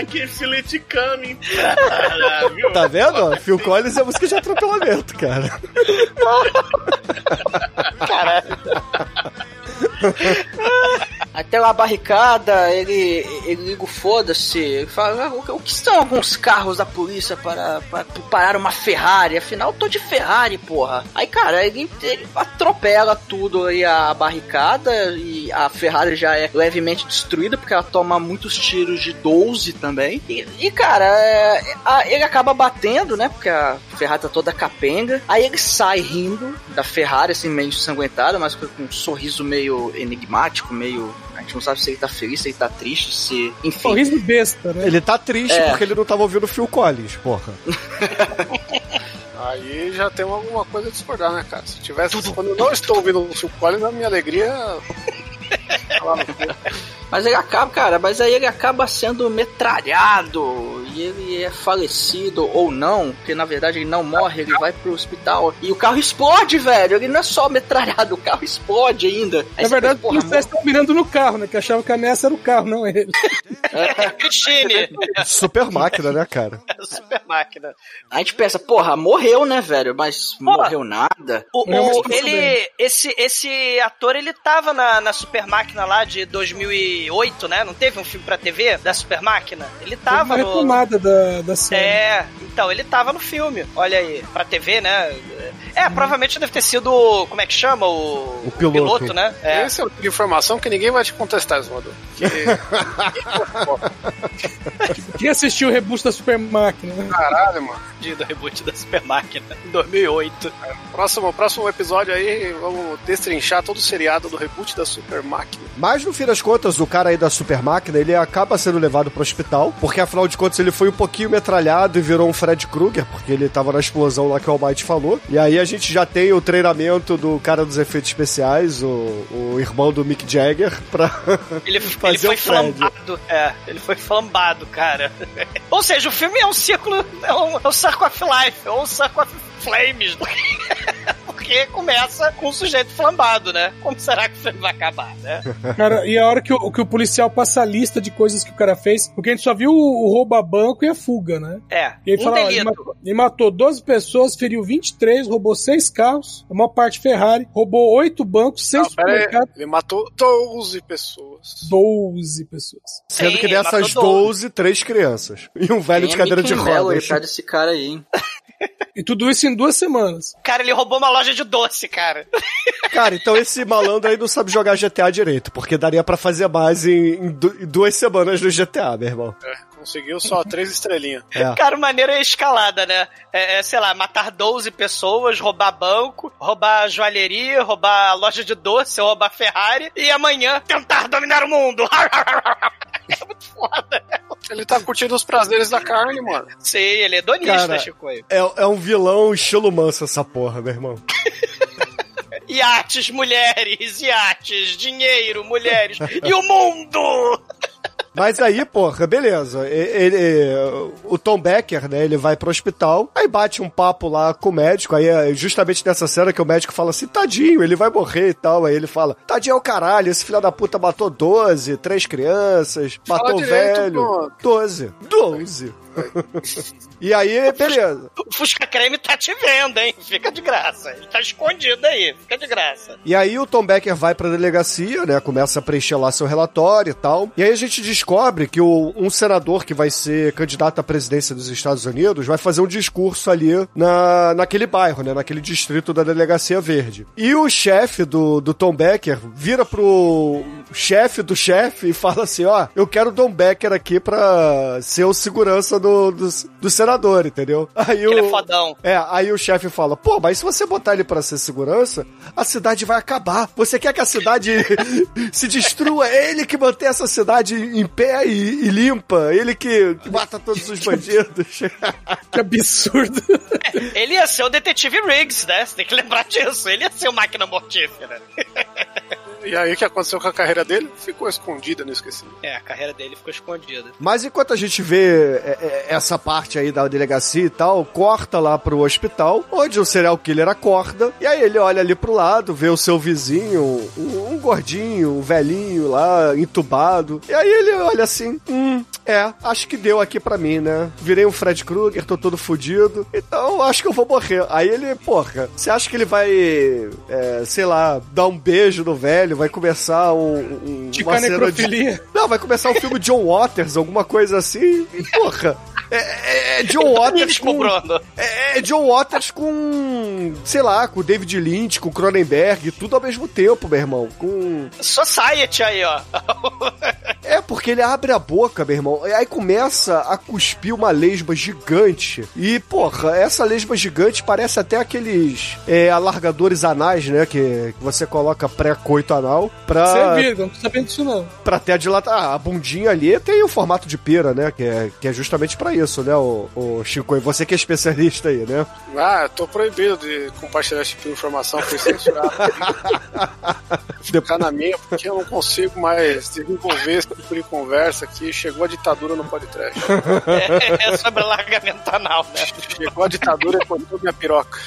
I can feel it coming. Ah, viu? Tá vendo? Phil Collins é música de atropelamento, cara. [laughs] Até lá barricada, ele, ele liga o foda-se, fala, "Ah, o, o que são alguns carros da polícia para, para parar uma Ferrari? Afinal, eu tô de Ferrari, porra. Aí, cara, ele, ele atropela tudo aí a barricada e a Ferrari já é levemente destruída porque ela toma muitos tiros de 12 também. E, e, cara, é, a- ele acaba batendo, né? Porque a Ferrari tá toda capenga. Aí ele sai rindo da Ferrari, assim, meio ensanguentada, mas com um sorriso meio enigmático, meio. A gente não sabe se ele tá feliz, se ele tá triste, se. Enfim. Sorriso besta, né? Ele tá triste É. porque ele não tava ouvindo Phil Collins, porra. [laughs] Aí já tem alguma coisa a discordar, né, cara? Se tivesse. Quando eu não estou ouvindo o Phil Collins, a minha alegria. [laughs] tá. Mas ele acaba, cara, mas aí ele acaba sendo metralhado e ele é falecido ou não, porque na verdade ele não morre, ele vai pro hospital e o carro explode, velho. Ele não é só metralhado, o carro explode ainda. Aí Na verdade, pensa, os policiais estão mirando no carro, né? Que achavam que a ameaça era o carro, não ele. [laughs] Cristine, Super máquina, né, cara? [laughs] super máquina. A gente pensa, porra, morreu, né, velho? Mas morreu nada. O, o- ele, esse, esse ator, ele tava na, na Super Máquina lá de 2008, né? Não teve um filme pra TV da Super Máquina? Ele tava no... da, da série. É, então, ele tava no filme, olha aí, pra TV, né? É, provavelmente deve ter sido, como é que chama? O, O piloto. né? É. Esse é o tipo de informação que ninguém vai te contestar, Esmodo. Que... [laughs] Quem assistiu o reboot da Super Máquina, né? Caralho, mano. De- Do reboot da Super Máquina, em 2008. Próximo, próximo episódio aí, vamos destrinchar todo o seriado do reboot da Super Máquina. Mas no fim das contas, o cara aí da super máquina, ele acaba sendo levado pro hospital, porque afinal de contas ele foi um pouquinho metralhado e virou um Fred Krueger, porque ele tava na explosão lá que o Almighty falou. E aí a gente já tem o treinamento do cara dos efeitos especiais, o, o irmão do Mick Jagger, pra [laughs] Ele, ele fazer foi o Fred. flambado. É, ele foi flambado, cara. [laughs] Ou seja, o filme é um ciclo, é um, é um Circle of Life, é um Circle of Flames. [laughs] Porque começa com o sujeito flambado, né? Como será que o filme vai acabar, né? [laughs] Cara, e a hora que o, que o policial passa a lista de coisas que o cara fez, porque a gente só viu o, o roubo a banco e a fuga, né? É, E ele um fala, ó, ele, matou, ele matou 12 pessoas, feriu 23, roubou 6 carros, a maior parte Ferrari, roubou 8 bancos, 6 Não, pera aí, supermercados, ele matou 12 pessoas. 12 pessoas. Sendo Sim, que ele dessas matou 12, três crianças. E um velho de Quem é cadeira de rodas. cara desse cara aí, hein? [laughs] E tudo isso em duas semanas. Cara, ele roubou uma loja de doce, cara. Cara, então esse malandro aí não sabe jogar GTA direito, porque daria pra fazer mais em, em du- em duas semanas no GTA, meu irmão. É, conseguiu só três estrelinhas. É. Cara, maneiro é a escalada, né? É, é, sei lá, matar 12 pessoas, roubar banco, roubar joalheria, roubar loja de doce, roubar Ferrari e amanhã tentar dominar o mundo. [laughs] É muito foda. Ele tá curtindo os prazeres da carne, mano. Sim, ele é donista, Cara, Chico. É, é um vilão estilo manso essa porra, meu irmão. [laughs] Iates, mulheres, iates, dinheiro, mulheres e o mundo! [laughs] Mas aí, porra, beleza. Ele, o Tom Becker, né, ele vai pro hospital, aí bate um papo lá com o médico, aí é justamente nessa cena que o médico fala assim, tadinho, ele vai morrer e tal. Aí ele fala, tadinho é o caralho, esse filho da puta matou 12, três crianças, matou o direito, velho. pô. 12. 12. E aí, beleza. O Fusca Creme tá te vendo, hein? Fica de graça. Ele tá escondido aí, fica de graça. E aí o Tom Becker vai pra delegacia, né? Começa a preencher lá seu relatório e tal. E aí a gente descobre que o, um senador que vai ser candidato à presidência dos Estados Unidos vai fazer um discurso ali na, naquele bairro, né? Naquele distrito da Delegacia Verde. E o chefe do, do Tom Becker vira pro chefe do chefe e fala assim: ó, eu quero o Tom Becker aqui pra ser o segurança do, do, do senador, entendeu? Aí Ele o, é fodão. é, aí o chefe fala: pô, mas se você botar ele pra ser segurança, a cidade vai acabar. Você quer que a cidade [laughs] se destrua? É ele que mantém essa cidade em pé e, e limpa. Ele que mata todos os bandidos. [laughs] Que absurdo. Ele ia ser o detetive Riggs, né? Você tem que lembrar disso. Ele ia ser o máquina mortífera. [laughs] E aí o que aconteceu com a carreira dele? Ficou escondida, não esqueci. É, a carreira dele ficou escondida. Mas enquanto a gente vê é, é, essa parte aí da delegacia e tal, corta lá pro hospital, onde o serial killer acorda, e aí ele olha ali pro lado, vê o seu vizinho, um, um gordinho, um velhinho lá, entubado, e aí ele olha assim, hum, é, acho que deu aqui pra mim, né? Virei um Fred Krueger, tô todo fudido, então acho que eu vou morrer. Aí ele, porra, você acha que ele vai, é, sei lá, dar um beijo no velho, vai começar um, um, De uma cena de... Não, vai começar um filme John Waters, alguma coisa assim. Porra. É, é- é John [laughs] Waters com. É, é John Waters com. Sei lá, com David Lynch, com Cronenberg, tudo ao mesmo tempo, meu irmão. Com. Society aí, ó. [laughs] É, porque ele abre a boca, meu irmão. e Aí começa a cuspir uma lesma gigante. E, porra, essa lesma gigante parece até aqueles é, alargadores anais, né? Que, que você coloca pré-coito anal pra. Servido, não disso não. Pra ter a dilatar. Ah, a bundinha ali tem o formato de pera, né? Que é, que é justamente pra isso, né, o, o Chico? E você que é especialista aí, né? Ah, eu tô proibido de compartilhar esse tipo de informação, fui censurado. [laughs] Ficar na minha, porque eu não consigo mais desenvolver esse tipo de conversa aqui. Chegou a ditadura no podcast. É, é sobre alargamento anal, né? Chegou a ditadura e cortou minha piroca.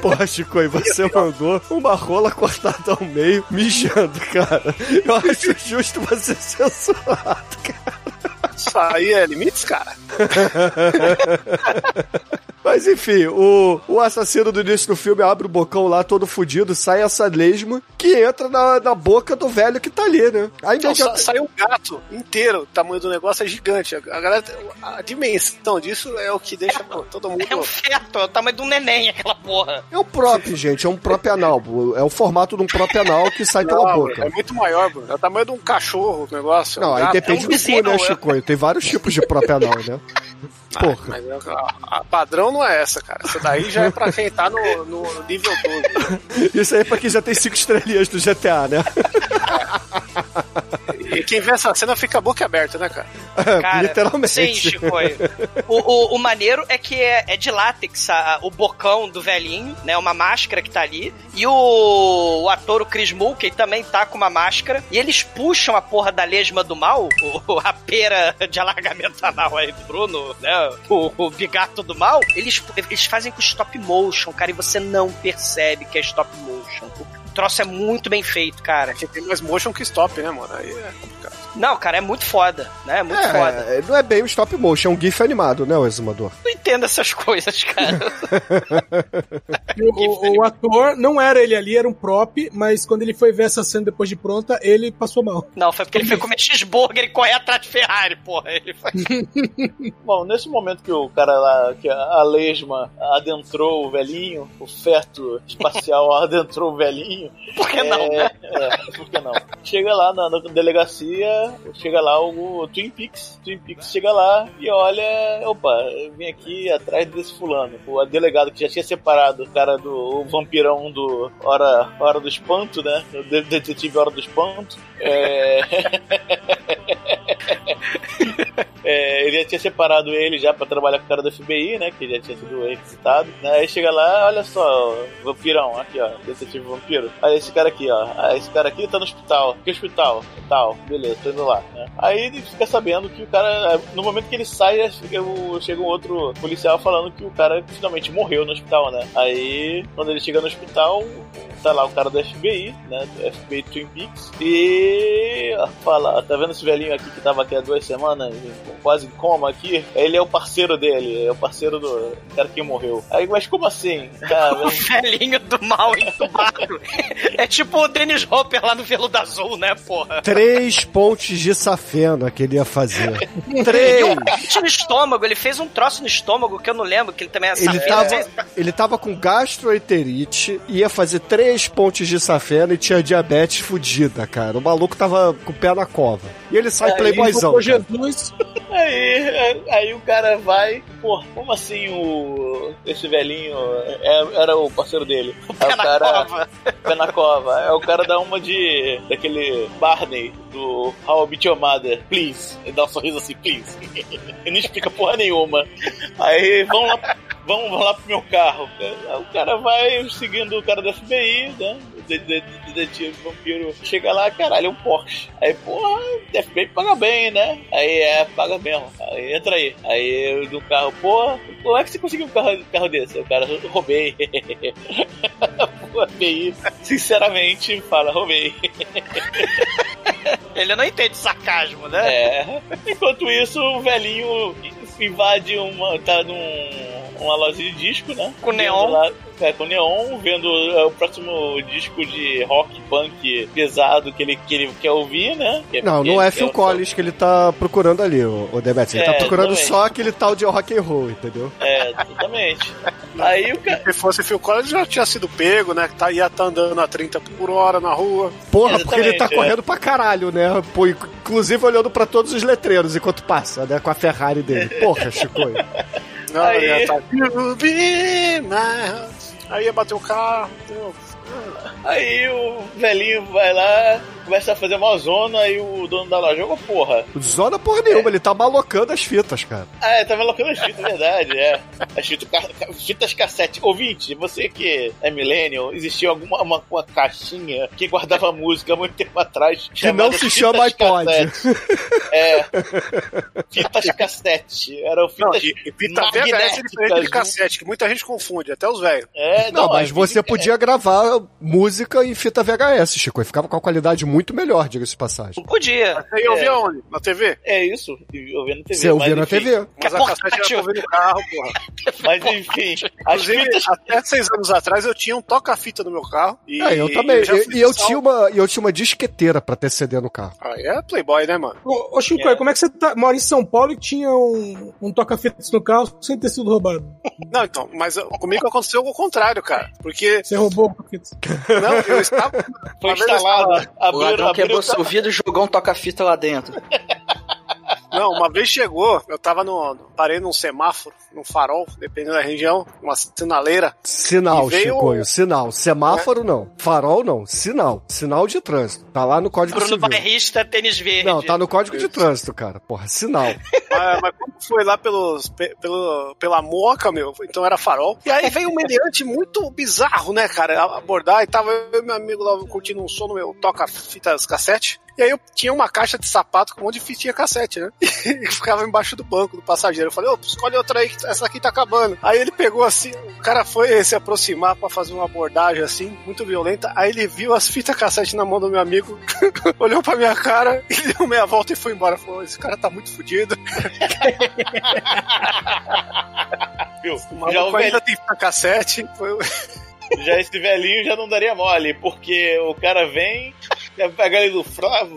Porra, Chico, e você mandou uma rola cortada ao meio, mijando, cara. Eu acho justo você ser censurado, cara. Isso aí é limites, cara. [laughs] Mas enfim, o, o assassino do início do filme abre o bocão lá todo fudido, sai essa lesma que entra na, na boca do velho que tá ali, né? Aí Então, imediata- sa- saiu um gato inteiro, o tamanho do negócio é gigante. A galera, a dimensão disso é o que deixa pô, todo mundo. [laughs] É um feto, é o tamanho de um neném aquela porra. É um próprio, gente, é um próprio anal. É o formato de um próprio anal que sai pela Não, boca. É muito maior, Bruno. É o tamanho de um cachorro o negócio. Não, Um aí gato. depende é um do cu, né, é. Chico? Tem vários tipos de próprio anal, né? [laughs] Porra. Mas a, a padrão não é essa, cara. Essa daí já é pra quem tá no, no nível 12. [laughs] Isso aí é pra quem já tem cinco estrelinhas do GTA, né? [laughs] E quem vê essa cena fica a boca aberta, né, cara? [laughs] Cara, Literalmente. Sim, Chico. O, o, o maneiro é que é, é de látex a- o bocão do velhinho, né? Uma máscara que tá ali. E o, o ator, o Chris Mulkey, também tá com uma máscara. E eles puxam a porra da lesma do mal, o- a pera de alargamento anal aí do Bruno, né? O, o bigato do mal. Eles, eles fazem com stop motion, cara, e você não percebe que é stop motion. O troço é muito bem feito, cara. Tem mais motion que stop, né, mano? Aí é complicado. Não, cara, é muito foda, né? É muito foda. É, não é bem um stop motion, é um GIF animado, né, o exumador? Não entendo essas [laughs] coisas, cara. [laughs] O, o- o ator não era ele ali, era um prop, mas quando ele foi ver essa cena depois de pronta, ele passou mal. Não, foi porque ele foi comer cheeseburger e correr atrás de Ferrari, porra. Ele foi... [laughs] Bom, nesse momento que o cara lá, que a lesma adentrou o velhinho, o feto espacial adentrou o velhinho. Por que não, é, né? É, por que não? Chega lá na, na delegacia, chega lá o, Twin Peaks. Twin Peaks chega lá e olha, opa, eu vim aqui atrás desse fulano. O delegado que já tinha separado o cara do o vampirão do Hora, Hora do Espanto, né? O de- detetive Hora do Espanto. É... [laughs] É, ele já tinha separado ele já pra trabalhar com o cara do FBI, né? Que já tinha sido requisitado. Aí chega lá, olha só, vampirão, aqui ó, detetive vampiro. Aí esse cara aqui, ó. Aí esse cara aqui tá no hospital. Que hospital? Tal, beleza, tô indo lá. Né? Aí ele fica sabendo que o cara, no momento que ele sai, chega, um outro policial falando que o cara finalmente morreu no hospital, né? Aí, quando ele chega no hospital, tá lá o cara do FBI, né? Do FBI Twin Peaks. E fala, tá vendo esse velhinho aqui que tava aqui há duas semanas, quase em coma aqui? Ele é o parceiro dele, é o parceiro do cara que morreu. Aí, mas como assim? Cara, [laughs] O velhinho do mal entubado. é tipo o Dennis Hopper lá no Veludo Azul, né, porra? Três pontes de safena que ele ia fazer. [laughs] E Três! um corte no estômago, ele fez um troço no estômago que eu não lembro, que ele também é Ele safena. tava, ele tava com gastroenterite, ia fazer três pontes de safena e tinha diabetes fudida, cara. O maluco tava com o pé na cova. E ele sai Aí, playboyzão. Jesus. [laughs] Aí, aí o cara vai, pô, como assim o esse velhinho é- era o parceiro dele? [laughs] Aí Pé o na cara cova. pé na cova. É o cara dá uma de daquele Barney do How I Met Your Mother, please. Ele dá um sorriso assim, please. [laughs] Ele não explica porra nenhuma. Aí vamos lá, vamos lá pro meu carro. O cara vai seguindo o cara da FBI, né? O de- Detetive vampiro chega lá, caralho, é um Porsche. Aí, porra, FBI paga bem, né? Aí é, paga mesmo. Aí entra aí. Aí do carro, porra, como é que você conseguiu um carro, carro desse? O cara, roubei. [laughs] Pô, FBI, sinceramente, fala, roubei. [laughs] Ele não entende sarcasmo, né? É. Enquanto isso, o velhinho invade uma. tá num. Uma loja de disco, né? Com neon. lá- é, com neon, vendo é, o próximo disco de rock punk pesado que ele, que ele quer ouvir, né? Que Não, que não é Phil Collins que ele tá procurando ali, o, o Demetrius. Ele É, tá procurando exatamente. só aquele tal de rock and roll, entendeu? É, exatamente. Aí o cara. Se fosse Phil Collins, já tinha sido pego, né? Que tá, ia tá andando a 30 por hora na rua. Porra, porque ele tá Exatamente, é. correndo pra caralho, né? Pô, inc- inclusive olhando pra todos os letreiros enquanto passa, né? Com a Ferrari dele. Porra, Chico. [laughs] Não, Aí- ia tá, "You be my-" Aí ia bater o carro. Aí o velhinho vai lá, começa a fazer uma zona, aí o dono da loja, ô porra. Zona porra nenhuma, ele tá malocando as fitas, cara. Ah, é, tava colocando as fitas, verdade, é. As fitas, fitas cassete. Ouvinte, você que é millennial, existia alguma uma, uma caixinha que guardava música há muito tempo atrás. Que não se fitas chama iPod. cassete. É. Fitas cassete. Eram Não, fitas e, e fita VHS é diferente de magnéticas. cassete, que muita gente confunde, até os velhos. É, Não, mas é, você podia gravar música em fita VHS, Chico. E ficava com a qualidade muito melhor, diga-se de passagem. Podia. Aí eu vi aonde? Na TV? É isso, eu vi na TV. Você ouvia mas, na enfim, TV. Mas é a cassete pra ver no carro, porra. [laughs] Mas enfim, Inclusive, fitas. até seis anos atrás eu tinha um toca-fita no meu carro. E É, eu também. E e eu, tinha uma, e eu tinha uma disqueteira pra ter CD no carro. Aí é Playboy, né, mano? Ô, ô Chico, como é que você tá, mora em São Paulo e tinha um, um toca-fitas no carro sem ter sido roubado? Não, então, mas comigo aconteceu o contrário, cara. Porque, Você roubou o toca-fitas? Não, eu estava. Foi instalado. O ladrão quebrou seu vidro e jogou um toca-fita lá dentro. Não, uma vez chegou, eu tava no. Parei num semáforo, num farol, dependendo da região, uma sinaleira. Sinal, veio- Chicoio, sinal. Semáforo não. Farol não. Sinal. Sinal de trânsito. Tá lá no Código Bruno Civil. Bairrista, tênis verde. Não, tá no Código de Trânsito, cara. Porra, sinal. mas, [laughs] mas como foi lá pelos, pe- pelo, pela moca, meu, então era farol. E aí veio um mediante muito bizarro, né, cara, abordar e tava eu e meu amigo lá curtindo um som no meu toca-fitas cassete. E aí eu tinha uma caixa de sapato com um monte de fitinha cassete, né? [laughs] E ficava embaixo do banco do passageiro. Eu falei, ô, escolhe outra aí, que essa aqui tá acabando. Aí ele pegou assim, o cara foi se aproximar pra fazer uma abordagem assim, muito violenta. Aí ele viu as fitas cassete na mão do meu amigo, [laughs] olhou pra minha cara [laughs] e deu meia volta e foi embora. Falou, esse cara tá muito fudido. viu? Já, o ainda tem fita cassete. Foi... já esse velhinho já não daria mole, porque o cara vem, pega ele do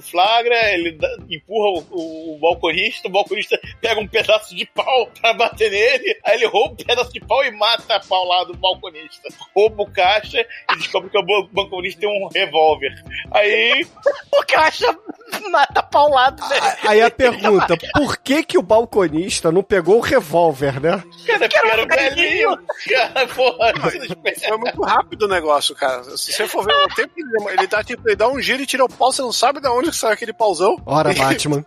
flagra, ele empurra o, o balconista, o balconista pega um pedaço de pau [laughs] pra bater nele, aí ele rouba um pedaço de pau e mata a pau lá do balconista. Rouba o caixa e descobre que o ba- balconista tem um revólver. Aí [laughs] O caixa mata paulado, né? Aí a pergunta, [laughs] por que que o balconista não pegou o revólver, né? Cara, Que era um velhinho. Cara, porra, Foi muito rápido o negócio, cara. Se você for ver o tempo, ele, ele dá, tipo, ele dá um giro e tira o pau, você não sabe de onde sai aquele pauzão. Ora, [laughs] Batman.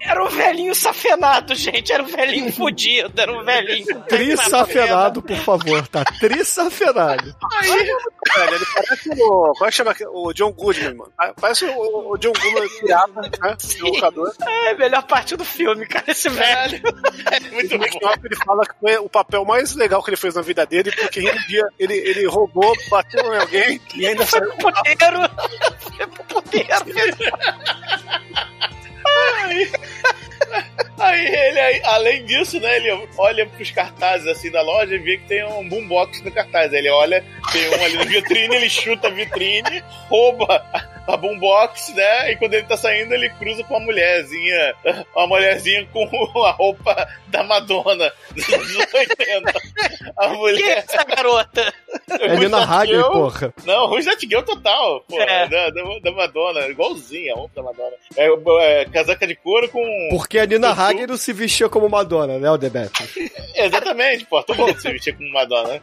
Era um velhinho safenado, gente. Era um velhinho fudido. Era um velhinho. Trissafenado, por favor, tá? Trissafenado. Velho, ele parece o. Como é que chama? O John Goodman, mano. Ah, Parece o, o John Goodman pirata, né? [laughs] O lutador. É melhor parte do filme, cara. Esse velho. [laughs] Muito No making off, ele fala que foi o papel mais legal que ele fez na vida dele, porque um dia ele, ele roubou, bateu em alguém e ainda Foi saiu. puteiro. Foi pro puteiro. Aí ele, aí, além disso, né, ele olha pros cartazes assim da loja e vê que tem um boombox no cartaz. Ele olha, tem um ali na vitrine, ele chuta a vitrine, rouba a boombox, né? E quando ele tá saindo, ele cruza com uma mulherzinha, uma mulherzinha com [laughs] a roupa da Madonna dos anos 80. A [laughs] Quem é mulher. essa garota? É Nina Hagen, porra. Não, Ruth Nightingale total, pô, É. da, da, da Madonna, igualzinha a roupa da Madonna. É, é, casaca de couro com. Porque a Nina Hagen não se vestia como Madonna, né, o Demetrio? [laughs] Exatamente, pô, todo mundo se vestia como Madonna.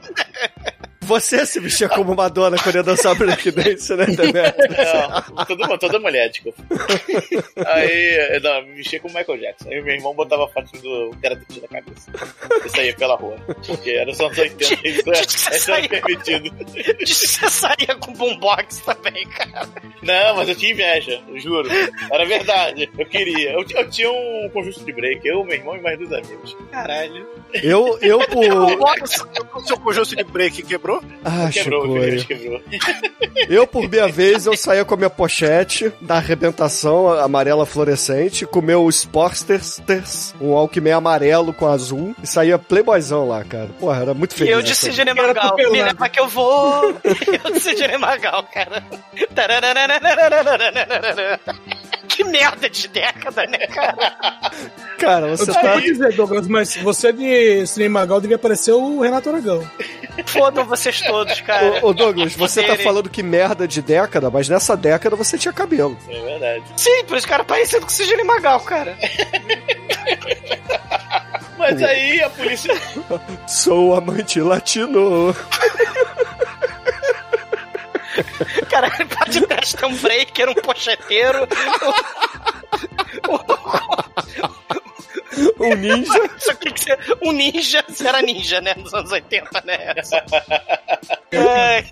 Você se vestia como Madonna quando ia dançar breakdance, né, Demetrio? [laughs] Não, todo, toda mulher, desculpa. Aí, não, me mexia com o Michael Jackson. Aí meu irmão botava a foto do cara do na cabeça. E saía pela rua. Porque era só anos 80, isso, é, isso era Saía. permitido. Você saía com boombox também, cara. Não, mas eu tinha inveja, eu juro. Era verdade, eu queria. Eu, eu tinha um conjunto de break, eu, meu irmão e mais dois amigos. Caralho. Eu, eu por... O seu conjunto de break quebrou? Ah, Quebrou, Chicoio. Figueiredo quebrou. Eu, por minha vez, eu saía com a minha pochete da arrebentação amarela fluorescente, com meu Sportsters, um Alckmin amarelo com azul, e saía playboyzão lá, cara. Porra, era muito E feliz. eu de nessa Sidney Magal. Me leva que eu vou. Eu de Sidney Magal, cara. Que merda de década, né, cara? [laughs] Cara, Eu você tá... dizer, Douglas, mas você de Cinema Magal devia parecer o Renato Aragão. [laughs] Fodam vocês todos, cara. Ô, ô, Douglas, você tá falando que merda de década, mas nessa década você tinha cabelo. É verdade. Sim, por esse cara parecendo com o Sidney Magal, cara. Mas aí a polícia. [laughs] Sou amante latino. [laughs] Cara, parte de trás tem um breaker, um pocheteiro. Um ninja. [laughs] Só que que ser um ninja, você era ninja, né? Nos anos 80, né? Ai.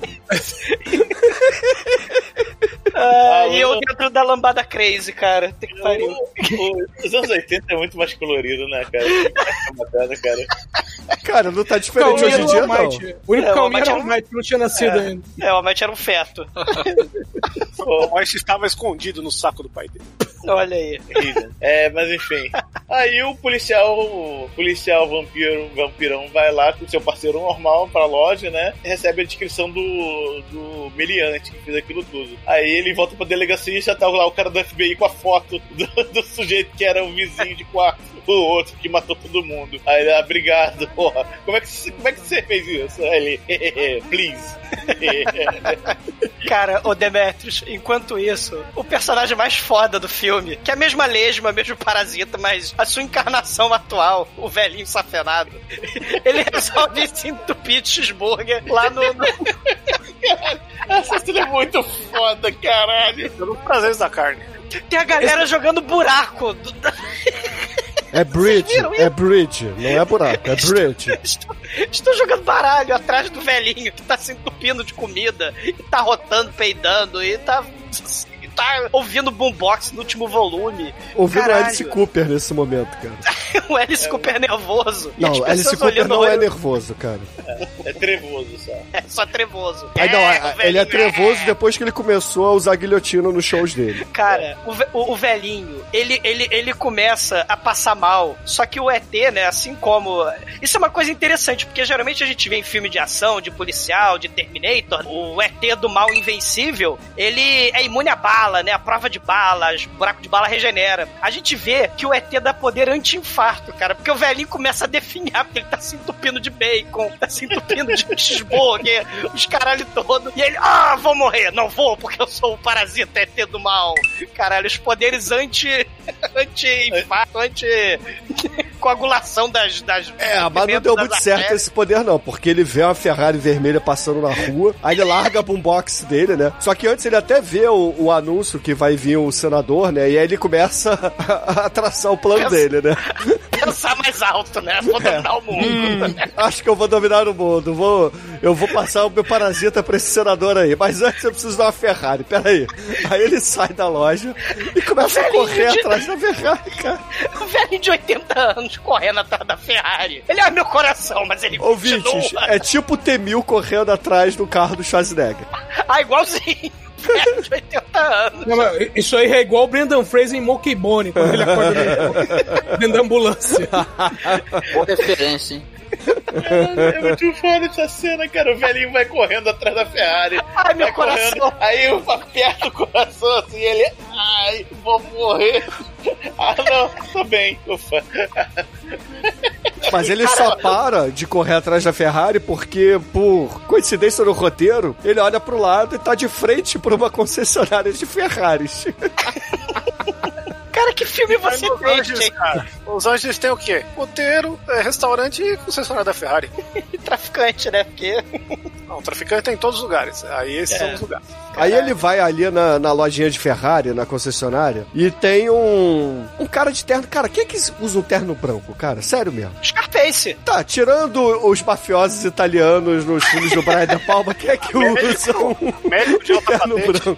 Ah, e eu dentro da lambada crazy, cara. Tem que pariu. Os anos 80 é muito mais colorido, né, cara? [laughs] É bacana, cara. Cara, não tá diferente hoje em era dia, o não. Almighty. O único É, calminha era o Almighty Almighty, que não tinha nascido ainda. É, o Almighty era um feto. [laughs] O Morris estava escondido no saco do pai dele. Olha aí. É, mas enfim. Aí o policial, o policial vampiro, vampirão vai lá com seu parceiro normal pra loja, né? E recebe a descrição do, do meliante que fez aquilo tudo. Aí ele volta pra delegacia e já tá lá o cara do FBI com a foto do, do sujeito que era o vizinho de quarto. O outro que matou todo mundo. Aí ele, ah, obrigado, porra. Como é que, você- como é que você fez isso? Aí ele, please. Cara, o Demetrius, enquanto isso, o personagem mais foda do filme, que é a mesma lesma, mesmo parasita, mas a sua encarnação atual, o velhinho safenado, [laughs] ele resolve se entupir de cheeseburger lá no. no... [laughs] Essa cena é muito foda, caralho. Pelos prazeres da carne. Tem a galera jogando buraco. do- É bridge, é bridge, não é buraco, é bridge. [laughs] Estou, estou jogando baralho atrás do velhinho que tá se entupindo de comida e tá rotando, peidando e tá. Tá ouvindo boombox no último volume. Ouvindo o Caralho. Alice Cooper nesse momento, cara. [laughs] o Alice Cooper nervoso. Não, Alice Cooper olhando não é olho- nervoso, cara. É trevoso só. É só trevoso. Aí não, É, a- o ele é trevoso depois que ele começou a usar guilhotina nos shows [laughs] dele. Cara, o, ve- o- o velhinho, ele, ele, ele começa a passar mal. Só que o ET, né, assim como. Isso é uma coisa interessante, porque geralmente a gente vê em filme de ação, de policial, de Terminator, o ET do mal invencível, ele é imune a bala, né? A prova de balas, buraco de bala regenera. A gente vê que o ET dá poder anti-infarto, cara, porque o velhinho começa a definhar, porque ele tá se entupindo de bacon, tá se entupindo de [laughs] cheeseburger, os caralho todo. E ele, ah, vou morrer. Não vou, porque eu sou o parasita ET do mal. Caralho, os poderes anti [laughs] Anti-infarto, anti-coagulação [laughs] das, das. É, mas não deu muito certo esse poder, não, porque ele vê uma Ferrari vermelha passando na rua, aí ele larga a boombox dele, né? Só que antes ele até vê o, o anúncio que vai vir o senador, né? E aí ele começa a, a traçar o plano Pensa- dele, né? [laughs] Pensar mais alto, né? Vou dominar o mundo. Hum, acho que eu vou dominar o mundo. Vou, eu vou passar o meu parasita pra esse senador aí. Mas antes eu preciso dar uma Ferrari. Pera aí. Aí ele sai da loja e começa a correr de- atrás da Ferrari, cara. O velho de 80 anos correndo atrás da Ferrari. Ele é meu coração, mas ele Ouvintes, continua. é tipo o T-1000 correndo atrás do carro do Schwarzenegger. Ah, igualzinho. Velho de 80 anos. Não, isso aí é igual o Brendan Fraser em Monkey Bone, quando ele acorda [laughs] dentro da ambulância. Boa referência, hein? É muito foda essa cena, cara. O velhinho vai correndo atrás da Ferrari. Ai, meu coração. correndo, aí eu aperto o coração assim, ele. Ai, vou morrer. Ah, não, tô bem, ufa. Mas ele só para de correr atrás da Ferrari porque, por coincidência no roteiro, ele olha pro lado e tá de frente pra uma concessionária de Ferraris. [laughs] Cara, que filme você Los Angeles, gente? cara, Los Angeles tem o quê? Roteiro, é, restaurante e concessionária da Ferrari. [laughs] Traficante, né? Porque. Não, traficante tem em todos os lugares. Aí esses É. são os lugares. Aí ele vai ali na, na lojinha de Ferrari, na concessionária, e tem um. Um cara de terno. Cara, quem é que usa um terno branco, cara? Sério mesmo. Scarface. Tá, tirando os mafiosos italianos nos filmes do Brian De Palma, quem é que usa um Médico de alta terno branco?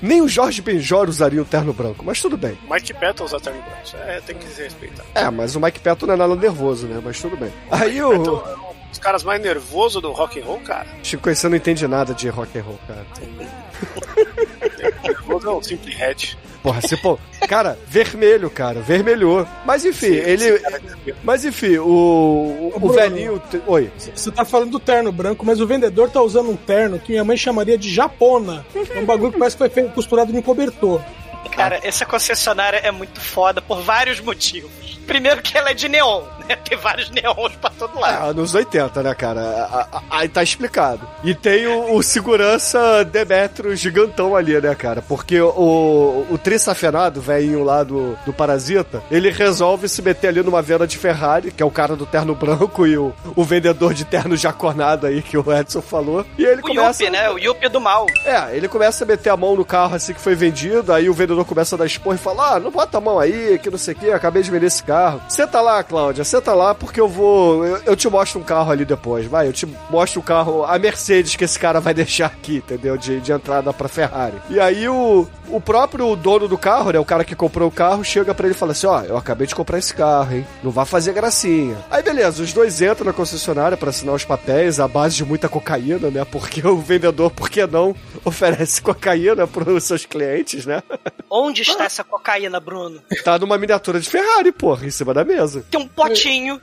Nem o Jorge Benjor usaria um terno branco, mas tudo bem. Mike Patton usa terno branco. É, tem que se respeitar. É, mas o Mike Patton não é nada nervoso, né? Mas tudo bem. Aí o. Patton é um dos caras mais nervosos do rock and roll, cara. Chico, você não entende nada de rock and roll, cara. Nervoso é o Simple Head. Porra, você, pô. Cara, vermelho, cara, vermelhou. Mas enfim, ele. Mas enfim, o. O Bruno. velhinho. Oi. Você tá falando do terno branco, mas o vendedor tá usando um terno que minha mãe chamaria de japona. É um bagulho que parece que foi feito, costurado em cobertor. Cara, essa concessionária é muito foda por vários motivos. Primeiro que ela é de neon, [laughs] Tem vários neons pra todo lado. Ah, nos 80, né, cara? Aí tá explicado. E tem o, o segurança Demetrio gigantão ali, né, cara? Porque o, o trissafenado, velhinho lá do, do Parasita, ele resolve se meter ali numa venda de Ferrari, que é o cara do terno branco e o, o vendedor de terno jaconado aí que o Edson falou. E ele O começa. Yuppie, né? O Yuppie do mal. É, ele começa a meter a mão no carro assim que foi vendido, aí o vendedor começa a dar esporro e fala: Ah, não bota a mão aí, que não sei o que, acabei de vender esse carro. Senta lá, Cláudia, senta lá porque eu vou. Eu, eu te mostro um carro ali depois, vai. Eu te mostro o carro, a Mercedes que esse cara vai [laughs] deixar aqui, entendeu? De, de entrada pra Ferrari. E aí o, o próprio dono do carro, né? O cara que comprou o carro, chega pra ele e fala assim: Ó, eu acabei de comprar esse carro, hein? Não vai fazer gracinha. Aí beleza, os dois entram na concessionária pra assinar os papéis, à base de muita cocaína, né? Porque o vendedor, por que não, [laughs] oferece cocaína pros seus clientes, né? Onde está essa cocaína, Bruno? Tá numa miniatura de Ferrari, porra, em cima da mesa. Tem um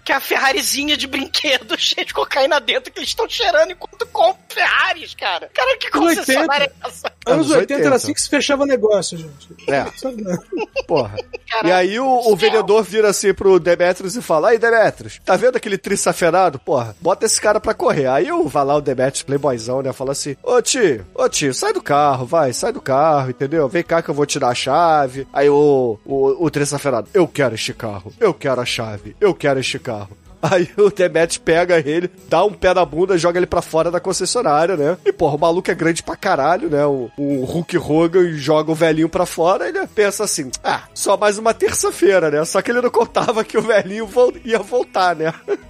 que é a Ferrarizinha de brinquedo [laughs] cheio de cocaína dentro que eles estão cheirando enquanto compram Ferraris, cara. Cara, que concessionária é essa? Anos Anos 80 era 80. assim que se fechava negócio, gente. É. [laughs] Porra. E aí o, o vendedor vira assim pro Demetrius e fala: Aí, Demetrius, tá vendo aquele trissafenado? Porra, bota esse cara pra correr. Aí eu vai lá o Demetrius, playboyzão, né? Fala assim: Ô tio, ô tio, sai do carro, vai, sai do carro, entendeu? Vem cá que eu vou te dar a chave. Aí o, o, o trissafenado: Eu quero este carro, eu quero a chave, eu quero este carro. [laughs] Aí o Demet pega ele, dá um pé na bunda, joga ele pra fora da concessionária, né? E, porra, o maluco é grande pra caralho, né? O, o Hulk Hogan joga o velhinho pra fora, ele pensa assim: ah, só mais uma terça-feira, né? Só que ele não contava que o velhinho ia voltar, né? [laughs]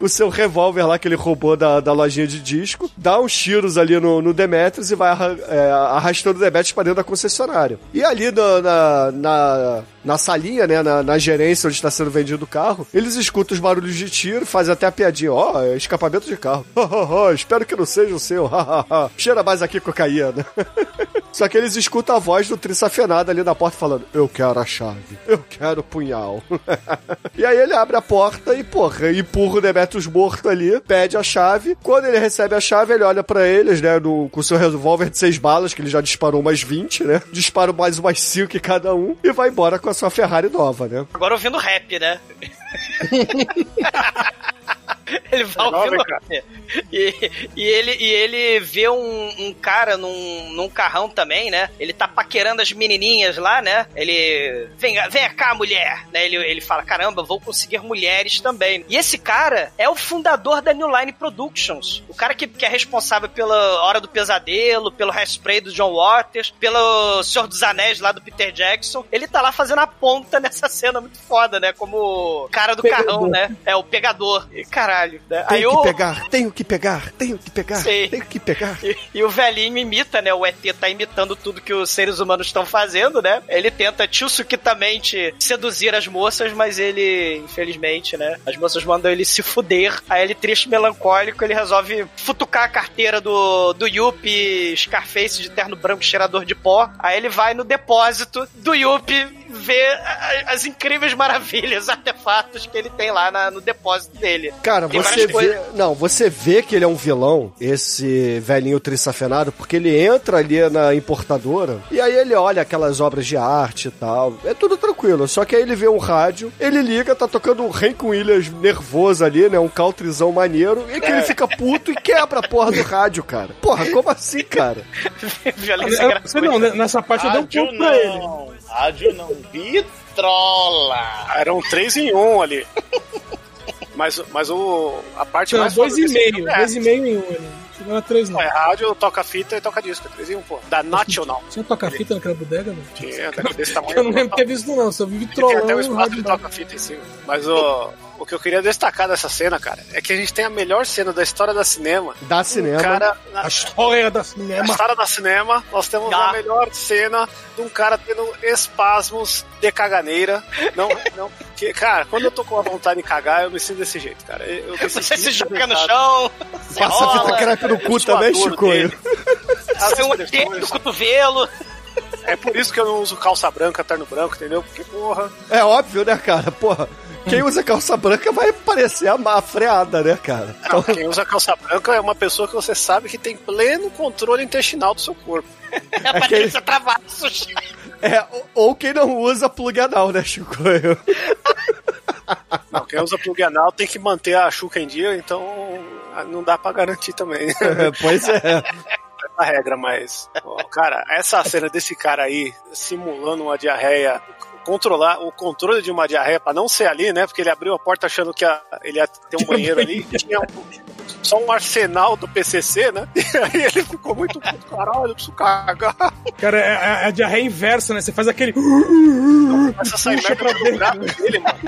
o seu revólver lá que ele roubou da, da lojinha de disco, dá uns tiros ali no, no Demetrius e vai arra- é, arrastando o Demetrius pra dentro da concessionária. E ali na, na, na salinha, né, na, na gerência onde está sendo vendido o carro, eles escutam os barulhos de tiro, fazem até a piadinha, ó, é escapamento de carro. [laughs] Espero que não seja o seu. [laughs] Cheira mais aqui cocaína. [laughs] Só que eles escutam a voz do trissafenado ali na porta falando: Eu quero a chave, eu quero o punhal. e aí ele abre a porta e, porra, empurra o Demetrius morto ali, pede a chave. Quando ele recebe a chave, ele olha pra eles, né, no, com seu revólver de seis balas, que ele já disparou umas 20, né? Dispara mais umas 5 em cada um e vai embora com a sua Ferrari nova, né? Agora ouvindo rap, né? [laughs] [laughs] Ele vai cara? rap. E, e ele, e ele vê um, um cara num, num carrão também, né? Ele tá paquerando as menininhas lá, né? Ele. Vem, vem cá, mulher! Né? Ele, ele fala: caramba, vou conseguir mulheres também. E esse cara é o fundador da New Line Productions. O cara que, que é responsável pela Hora do Pesadelo, pelo Hairspray do John Waters, pelo Senhor dos Anéis lá do Peter Jackson. Ele tá lá fazendo a ponta [laughs] nessa cena muito foda, né? Como cara do Pegador. carrão, né? É, o pegador. E caralho, né? Aí Tenho o- que pegar, tenho que pegar, tenho que pegar, Sei. tenho que pegar. E, e o velhinho imita, né? O ET tá imitando tudo que os seres humanos estão fazendo, né? Ele tenta tchussuquitamente seduzir as moças, mas ele, infelizmente, né? As moças mandam ele se fuder. Aí ele, triste, melancólico, ele resolve futucar a carteira do, do Yuppie Scarface de terno branco cheirador de pó. Aí ele vai no depósito do Yuppie ver as incríveis maravilhas, [laughs] artefatos que ele tem lá na- no depósito dele. Cara, Tem você vê. coisas- Não, você vê que ele é um vilão, esse velhinho trissafenado, porque ele entra ali na importadora e aí ele olha aquelas obras de arte e tal. É tudo tranquilo. Só que aí ele vê um rádio, ele liga, tá tocando um Hank Williams nervoso ali, né? Um countryzão maneiro, e que ele fica puto e quebra a porra do rádio, cara. Porra, como assim, cara? [laughs] Violência Eu- gratuita. Não, né, nessa parte eu dei um Rádio ponto pra ele. Rádio não. Vitrola. Era um 3 em 1 ali. [laughs] Mas, mas o, a parte Não, mais dois e desse meio. é Dois e meio em um. Ele. Não era três, não. É rádio, toca fita e toca disco. É 3 em 1, pô. Da National. Tinha toca-fita naquela bodega, velho? Tinha, desse tamanho. [laughs] Eu não lembro de ter visto, não. Só vi Tem até um e espaço rádio. de toca-fita em cima. Mas o, o que eu queria destacar dessa cena, cara, é que a gente tem a melhor cena da história da cinema. Dá cinema. Cara, na, A história da cinema. história da cinema, nós temos Ah. a melhor cena de um cara tendo espasmos de caganeira. Não, [laughs] não, que, cara, quando eu tô com a vontade de cagar, eu me sinto desse jeito, cara. Eu, eu Você se joga no chão, Passa a fita rola, crepe no cu também. As sai um dedo do cotovelo. É por isso que eu não uso calça branca, terno branco, entendeu? Porque, porra. É óbvio, né, cara? Porra. Quem usa calça branca vai parecer a freada, né, cara? Não, quem usa calça branca é uma pessoa que você sabe que tem pleno controle intestinal do seu corpo. [laughs] É a Patrícia Travassos. É, ou- quem não usa plug anal, né, Chicoio? [laughs] Não, quem usa plug anal tem que manter a chuca em dia, então não dá pra garantir também. [laughs] É, pois é. a regra, mas. ó, cara, essa cena desse cara aí simulando uma diarreia. Controlar o controle de uma diarreia pra não ser ali, né? Porque ele abriu a porta achando que a- ele ia ter um [laughs] banheiro ali e tinha um- só um arsenal do PCC, né? [laughs] E aí ele ficou muito puto, caralho, eu preciso cagar. Cara, é, é a diarreia inversa, né? Você faz aquele. Começa a sair Puxa merda pra pelo dentro. braço dele, mano.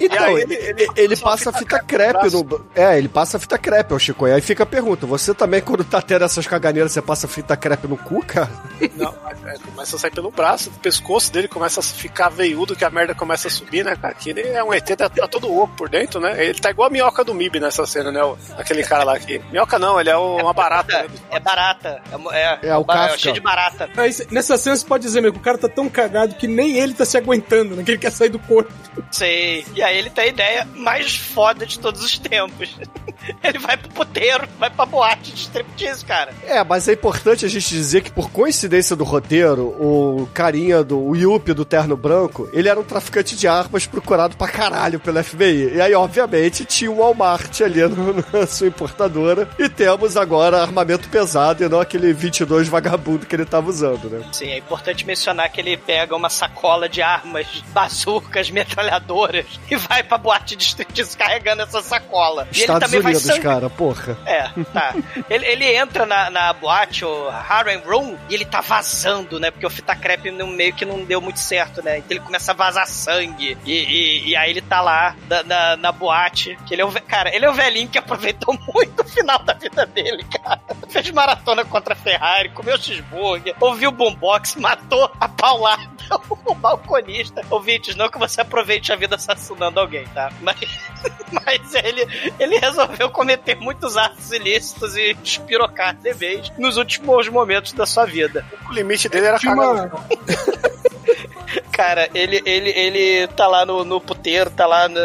Então, aí ele, ele- ele, passa fica fita crepe crepe no no. É, ele passa fita crepe, ó, Chicoio. Aí fica a pergunta: você também, quando tá tendo essas caganeiras, você passa fita crepe no cu, cara? Não, mas, é, começa a sair pelo braço, o pescoço dele começa a ficar veiudo, que a merda começa a subir, né, cara? Que ele é um ET, tá, tá todo oco por dentro, né? Ele tá igual a minhoca do MIB nessa cena, né? o- aquele cara lá aqui. Minhoca não, ele é o- uma barata, né? É barata. É, É o ba- Kafka. cheio de barata. Aí, cê- nessa cena você pode dizer, meu, que o cara tá tão cagado que nem ele tá se aguentando, né? Que ele quer sair do corpo. Sei. E aí ele tem a ideia mais foda de todos os tempos. [laughs] Ele vai pro puteiro, vai pra boate de striptease, cara. É, mas é importante a gente dizer que, por coincidência do roteiro, o carinha do o Yuppie do terno branco, ele era um traficante de armas procurado pra caralho pelo FBI. E aí, obviamente, tinha um Walmart ali no- na sua importadora. E temos agora armamento pesado e não aquele 22 vagabundo que ele tava usando, né? Sim, é importante mencionar que ele pega uma sacola de armas, bazucas, [laughs] metralhadoras e vai pra boate de striptease carregando essa sacola. E ele Estados também vai Unidos, sangue- cara, porra. É, tá. Ele, ele entra na, na boate, o Harem Room, e ele tá vazando, né? Porque o fita crepe meio que não deu muito certo, né? Então ele começa a vazar sangue. E, e, e aí ele tá lá na, na, na boate. Que ele é o, cara, ele é o velhinho que aproveitou muito o final da vida dele, cara. Fez maratona contra a Ferrari, comeu cheeseburger, ouviu o boombox, matou a paulada [laughs] o balconista. Ouvintes, não que você aproveite a vida assassinando alguém, tá? Mas, [laughs] mas ele, ele resolveu cometer muitos atos ilícitos e despirocar de vez nos últimos momentos da sua vida. O limite dele era cagar. [laughs] [laughs] Cara, ele, ele, ele tá lá no, no puteiro, tá lá na,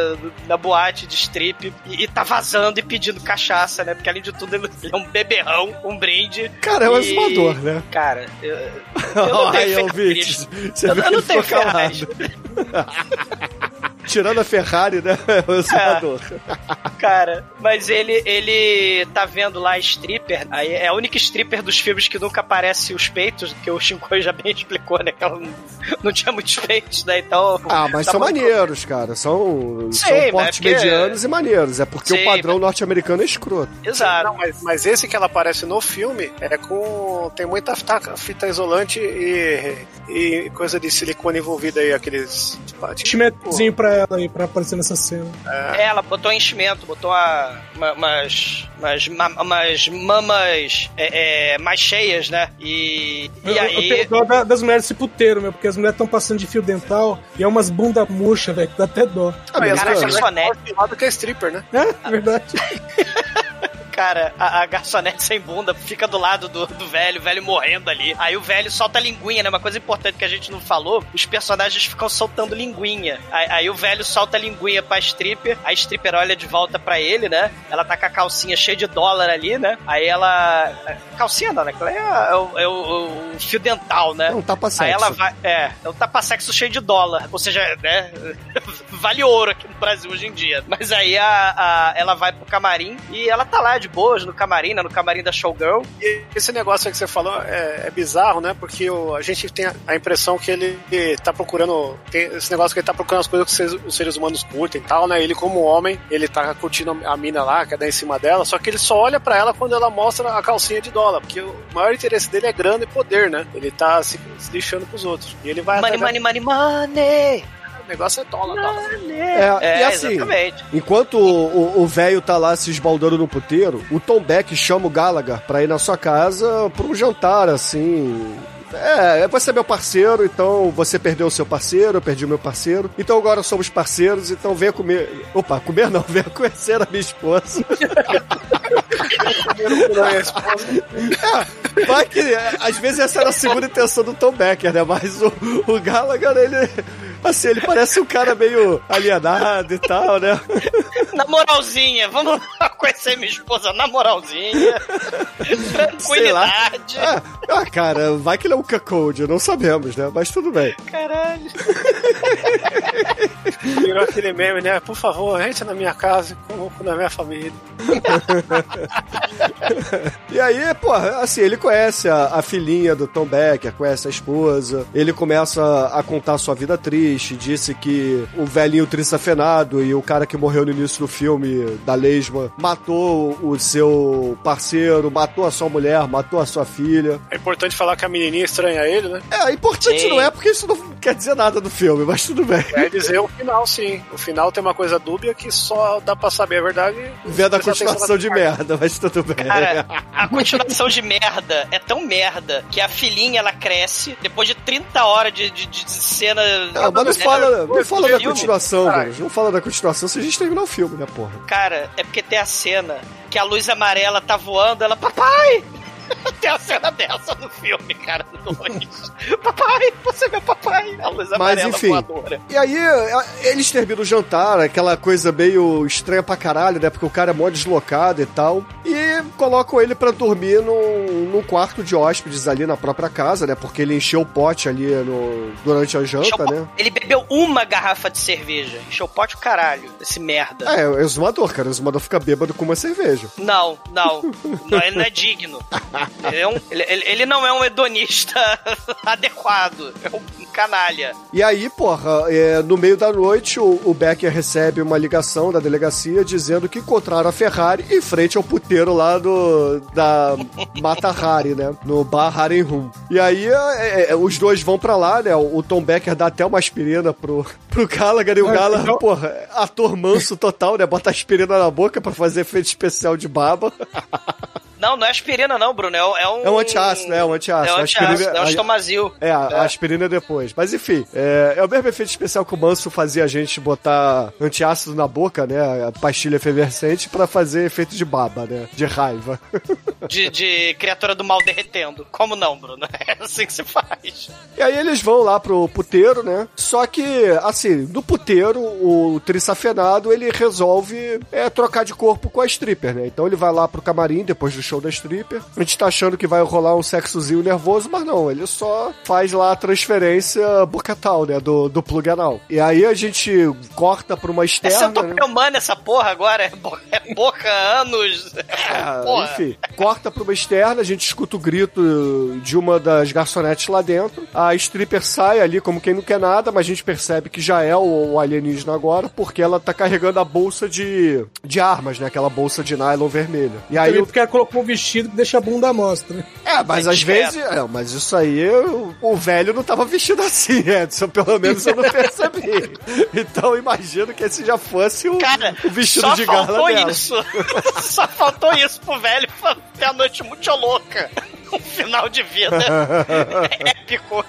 na boate de strip e, e tá vazando e pedindo cachaça, né? Porque além de tudo, ele é um beberrão, um brinde. Cara, é um e- né? Cara, eu, eu [laughs] não Ai, tenho ferragem. você Eu, eu não tenho. [laughs] Tirando a Ferrari, né? [laughs] O senador. Cara, mas ele, ele tá vendo lá a stripper. Aí é a única stripper dos filmes que nunca aparece os peitos, que o Shinkoi já bem explicou, né? Que ela não, não tinha muitos peitos, né? Então. Ah, mas tá são muito- maneiros, cara. São, Sim, são mas portes porque- medianos e maneiros. É porque Sim, o padrão norte-americano é escroto. Exato. Não, mas, mas esse que ela aparece no filme é com. tem muita fita, fita isolante e, e coisa de silicone envolvida aí, aqueles. Tipo, pra ela aí, pra aparecer nessa cena. É, ela botou enchimento, botou uma, uma- umas, umas, ma- umas mamas é, é, mais cheias, né? E, e Eu, eu aí. tenho dó da- das mulheres desse puteiro, meu, porque as mulheres estão passando de fio dental e é umas bunda murcha, velho, que dá até dó. Ah, mas Cara, garçonete. é lado que é stripper, né? É, verdade. [laughs] Cara, a, a garçonete sem bunda fica do lado do, do velho, o velho morrendo ali. Aí o velho solta a linguinha, né? Uma coisa importante que a gente não falou: os personagens ficam soltando linguinha. Aí, aí o velho solta a linguinha pra stripper, a stripper olha de volta pra ele, né? Ela tá com a calcinha cheia de dólar ali, né? Aí ela. Calcinha não, né? Aquela É, é o, é o- o fio dental, né? É um tapa-sexo. Aí ela vai. É, é um tapa-sexo cheio de dólar. Ou seja, né? [laughs] vale ouro aqui no Brasil hoje em dia. Mas aí a, a- ela vai pro camarim e ela tá lá de boas no camarim, né? No camarim da Showgirl. E esse negócio aí que você falou é, é bizarro, né? Porque o- a gente tem a, impressão que ele tá procurando. Tem esse negócio que ele tá procurando as coisas que os seres, os seres humanos curtem e tal, né? Ele, como homem, ele tá curtindo a mina lá, quer dar em cima dela, só que ele só olha pra ela quando ela mostra a calcinha de dólar. Porque o maior interesse dele é grana e poder, né? Ele tá se, se lixando pros outros. E ele vai. Money, atrás money, money, money! Negócio é dólar, dólar. É, É, e assim, exatamente. enquanto o velho tá lá se esbaldando no puteiro, o Tom Beck chama o Gallagher pra ir na sua casa pra um jantar, assim. É, você é meu parceiro, então você perdeu o seu parceiro, eu perdi o meu parceiro. Então agora somos parceiros, então venha comer. Opa, comer não, [laughs] venha conhecer a minha esposa. É, vai que é, às vezes essa era a segunda intenção do Tom Becker, né? Mas o, o Gallagher, ele. Assim, ele parece um cara meio alienado e tal, né? Na moralzinha, vamos conhecer minha esposa na moralzinha. Sei lá. Tranquilidade. Ah, ah, cara, vai que ele é um cuckold, não sabemos, né? Mas tudo bem. Caralho. Virou aquele meme, né? Por favor, entre na minha casa e coloco na minha família. [laughs] E aí, porra, assim, ele conhece a, a filhinha do Tom Becker, conhece a esposa, ele começa a contar a sua vida triste, disse que o velhinho trissafenado e o cara que morreu no início do filme, da lesma, matou o seu parceiro, matou a sua mulher, matou a sua filha. É importante falar que a menininha estranha ele, né? É, importante Sim. não é porque isso não quer dizer nada do filme, mas tudo bem. Quer dizer o final, sim. O final tem uma coisa dúbia que só dá pra saber a verdade. Vendo a continuação de merda, mas tudo bem. Cara, a continuação de merda é tão merda que a filhinha ela cresce depois de 30 horas de, de, de cena. Ah, mas não fala, não fala da continuação. Douglas. Não fala da continuação se a gente terminar o filme, né, porra? Cara, é porque tem a cena que a luz amarela tá voando, ela, papai! [laughs] Tem a cena dessa no filme, cara, do dois. papai, você é meu papai! A luz Mas amarela enfim. voadora. E aí, a- eles terminam o jantar, aquela coisa meio estranha pra caralho, né? Porque o cara é mó deslocado e tal. E colocam ele pra dormir num, num quarto de hóspedes ali na própria casa, né? Porque ele encheu o pote ali no, durante a janta, Encheu o né? Ele bebeu uma garrafa de cerveja. Encheu o pote o caralho, esse merda. É, é exumador, cara. O exumador fica bêbado com uma cerveja. Não, não, [laughs] não. Ele não é digno. Ele, é um- ele- ele- não é um hedonista [laughs] adequado. É um canalha. E aí, porra, é, no meio da noite, o, o Becker recebe uma ligação da delegacia dizendo que encontraram a Ferrari em frente ao puteiro lá do, da [laughs] Mata Hari, né? No Bar Haren Room. E aí, é, é, os dois vão pra lá, né? O, o Tom Becker dá até uma aspirina pro, [laughs] pro Gallagher e o Gallagher, então- porra, ator manso total, né? Bota aspirina na boca pra fazer efeito especial de baba. Não, não é aspirina, não, Bruno. É, um- é um. É um antiácido, né? É um antiácido. É um aspirina- antiácido, é um estomazil. É, a, a aspirina é depois. Mas enfim, é, é o mesmo efeito especial que o Manso fazia a gente botar antiácido na boca, né? A pastilha efervescente pra fazer efeito de baba, né? De raiva. [laughs] De, de criatura do mal derretendo. Como não, Bruno? [laughs] É assim que se faz. E aí eles vão lá pro puteiro, né? Só que, assim, no puteiro, o trissafenado, ele resolve é, trocar de corpo com a stripper, né? Então ele vai lá pro camarim, depois dos show da stripper. A gente tá achando que vai rolar um sexozinho nervoso, mas não, ele só faz lá a transferência bucatal, né? Do, do plug anal. E aí a gente corta pra uma É externa. né? essa porra agora? É, bo- é boca, anos. Ah, porra. enfim, corta pra uma externa, a gente escuta o grito de uma das garçonetes lá dentro. A stripper sai ali como quem não quer nada, mas a gente percebe que já é o, o alienígena agora, porque ela tá carregando a bolsa de, de armas, né? Aquela bolsa de nylon vermelha. E aí o porque ela colocou um vestido que deixa a bunda à mostra. É, mas É às vezes. É, mas isso aí, o, o velho não tava vestido assim, Edson. Pelo menos eu não [laughs] percebi. Então imagino que esse já fosse o, Cara, o vestido só de gala faltou dela. isso. [laughs] só faltou isso pro velho ter a noite muito louca. Um final de vida [laughs] épico.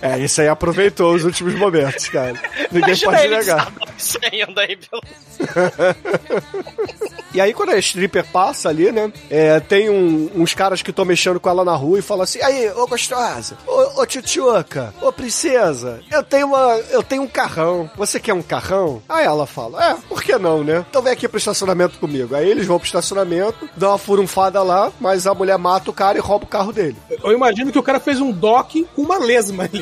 É, isso aí aproveitou os últimos momentos, cara. Ninguém Imagina pode negar. saindo aí pelo... E aí, quando a stripper passa ali, né? é, tem um- uns caras que estão mexendo com ela na rua e falam assim: aí, ô gostosa, ô, ô tchutchuca, ô princesa, eu tenho uma. Eu tenho um carrão. Você quer um carrão? Aí ela fala: é, por que não, né? Então vem aqui pro estacionamento comigo. Aí eles vão pro estacionamento, dão uma furunfada lá, mas a mulher mata o cara e rouba o carro dele. Eu imagino que o cara fez um dock com uma lesma ali.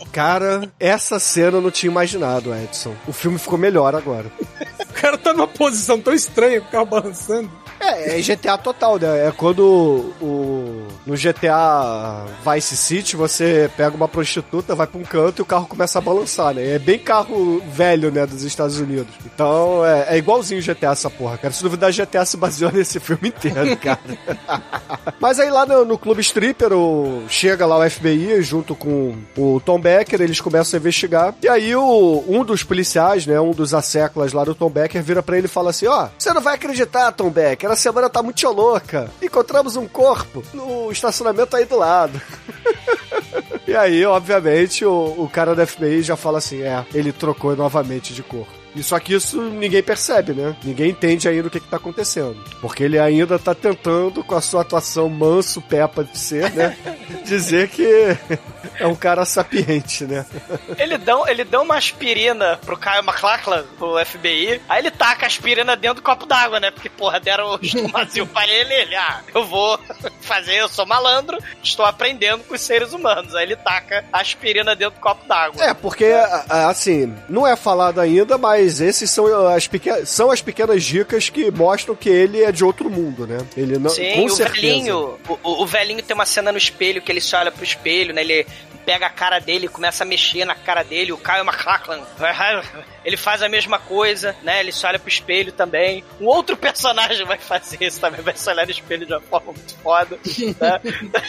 Cara, essa cena eu não tinha imaginado, Edson. O filme ficou melhor agora. [laughs] O cara tá numa posição tão estranha com o carro balançando. É, é GTA total, né? É quando o, no GTA Vice City você pega uma prostituta, vai pra um canto e o carro começa a balançar, né? É bem carro velho, né, dos Estados Unidos. Então é, é igualzinho GTA essa porra, cara. Se duvidar, GTA se baseou [laughs] nesse filme inteiro, cara. [laughs] Mas aí lá no, no Clube Stripper, o, chega lá o FBI junto com o Tom Becker, eles começam a investigar. E aí o, um dos policiais, né, um dos asseclas lá do Tom Becker, vira pra ele e fala assim: Ó, você não vai acreditar, Tom Becker, a semana tá muito louca. Encontramos um corpo no estacionamento aí do lado. [laughs] E aí, obviamente, o, o cara da FBI já fala assim: é, ele trocou novamente de cor. E só que isso ninguém percebe, né? Ninguém entende ainda o que, tá acontecendo. Porque ele ainda tá tentando, com a sua atuação manso, pepa de ser, né? [laughs] dizer que é um cara sapiente, né? Ele dá, ele dá uma aspirina pro Caio McLachlan, pro FBI, aí ele taca a aspirina dentro do copo d'água, né? Porque, porra, deram o estomazil pra ele, ele, ah, eu vou fazer, eu sou malandro, estou aprendendo com os seres humanos. Aí ele taca a aspirina dentro do copo d'água. É, porque, a- assim, não é falado ainda, mas esses são as, pequ... são as pequenas dicas que mostram que ele é de outro mundo, né? Ele não. Sim, com o certeza. velhinho, o, o- o velhinho tem uma cena no espelho que ele se olha pro espelho, né? Ele pega a cara dele e começa a mexer na cara dele, o Kyle MacLachlan. [laughs] Ele faz a mesma coisa, né? Ele se olha pro espelho também. Um outro personagem vai fazer isso também, vai se olhar no espelho de uma forma muito foda. né? [laughs]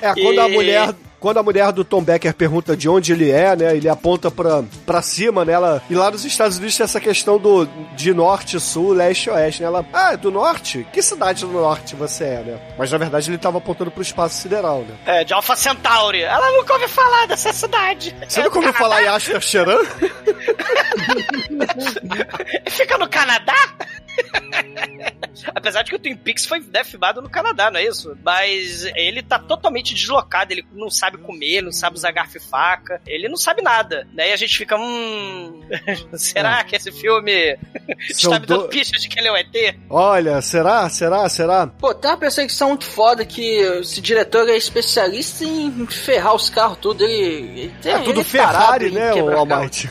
É, quando a E- mulher. Quando a mulher do Tom Becker pergunta de onde ele é, né? Ele aponta pra, pra cima, né? Ela, e lá nos Estados Unidos tem essa questão do de norte, sul, leste e oeste, né? Ela, ah, do norte? Que cidade do norte você é, né? Mas na verdade ele tava apontando pro espaço sideral, né? É, de Alpha Centauri. Ela nunca ouviu falar dessa cidade. Você É nunca ouviu falar em Ashtar Sheran? [laughs] Fica no Canadá? [laughs] Apesar de que o Twin Peaks foi né, filmado no Canadá, não é isso? Mas ele tá totalmente deslocado, ele não sabe comer, não sabe usar garfo e faca, ele não sabe nada, né? E a gente fica, hum... [laughs] será que esse filme [laughs] está me dando do- pistas de que ele é um ET? Olha, será? Será? Será? Pô, tem uma perseguição muito foda que esse diretor é especialista em ferrar os carros tudo. Ele, ele tem, É tudo Ferrari, né, o. Almighty?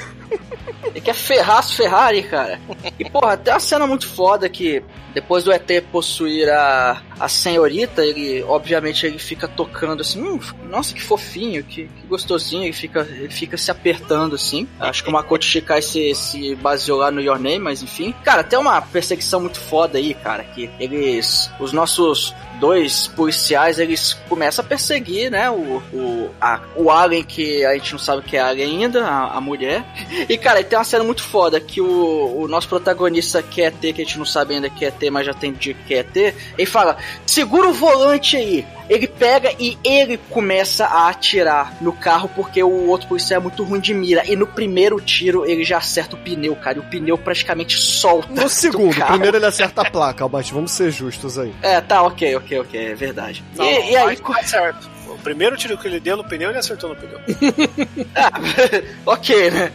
Ele quer ferrar as Ferrari, cara. E, porra, tem uma cena muito foda que depois do ET possuir a, a senhorita, ele, obviamente, ele fica tocando assim, hum, nossa, que fofinho, que, que gostosinho, ele fica, ele fica se apertando assim. Acho que o Makoto Shikai se, se baseou lá no Your Name, mas enfim. Cara, tem uma perseguição muito foda aí, cara, que eles, os nossos dois policiais, eles começam a perseguir, né, o, o, a, o alien que a gente não sabe que é alien ainda, a, a mulher. E, cara, tem uma cena muito foda que o, o nosso protagonista quer ter, que a gente não sabe ainda que é ter, mas já tem dia que quer ter. Ele fala: segura o volante aí. Ele pega e ele começa a atirar no carro porque o outro policial é muito ruim de mira. E no primeiro tiro ele já acerta o pneu, cara. E o pneu praticamente solta. No do segundo, carro. primeiro ele acerta a placa, Almighty. Vamos ser justos aí. É, tá, ok, ok, ok, é verdade. Não, e, e aí, mais certo. O primeiro tiro que ele deu no pneu, ele acertou no pneu. [laughs] [laughs] ok, né?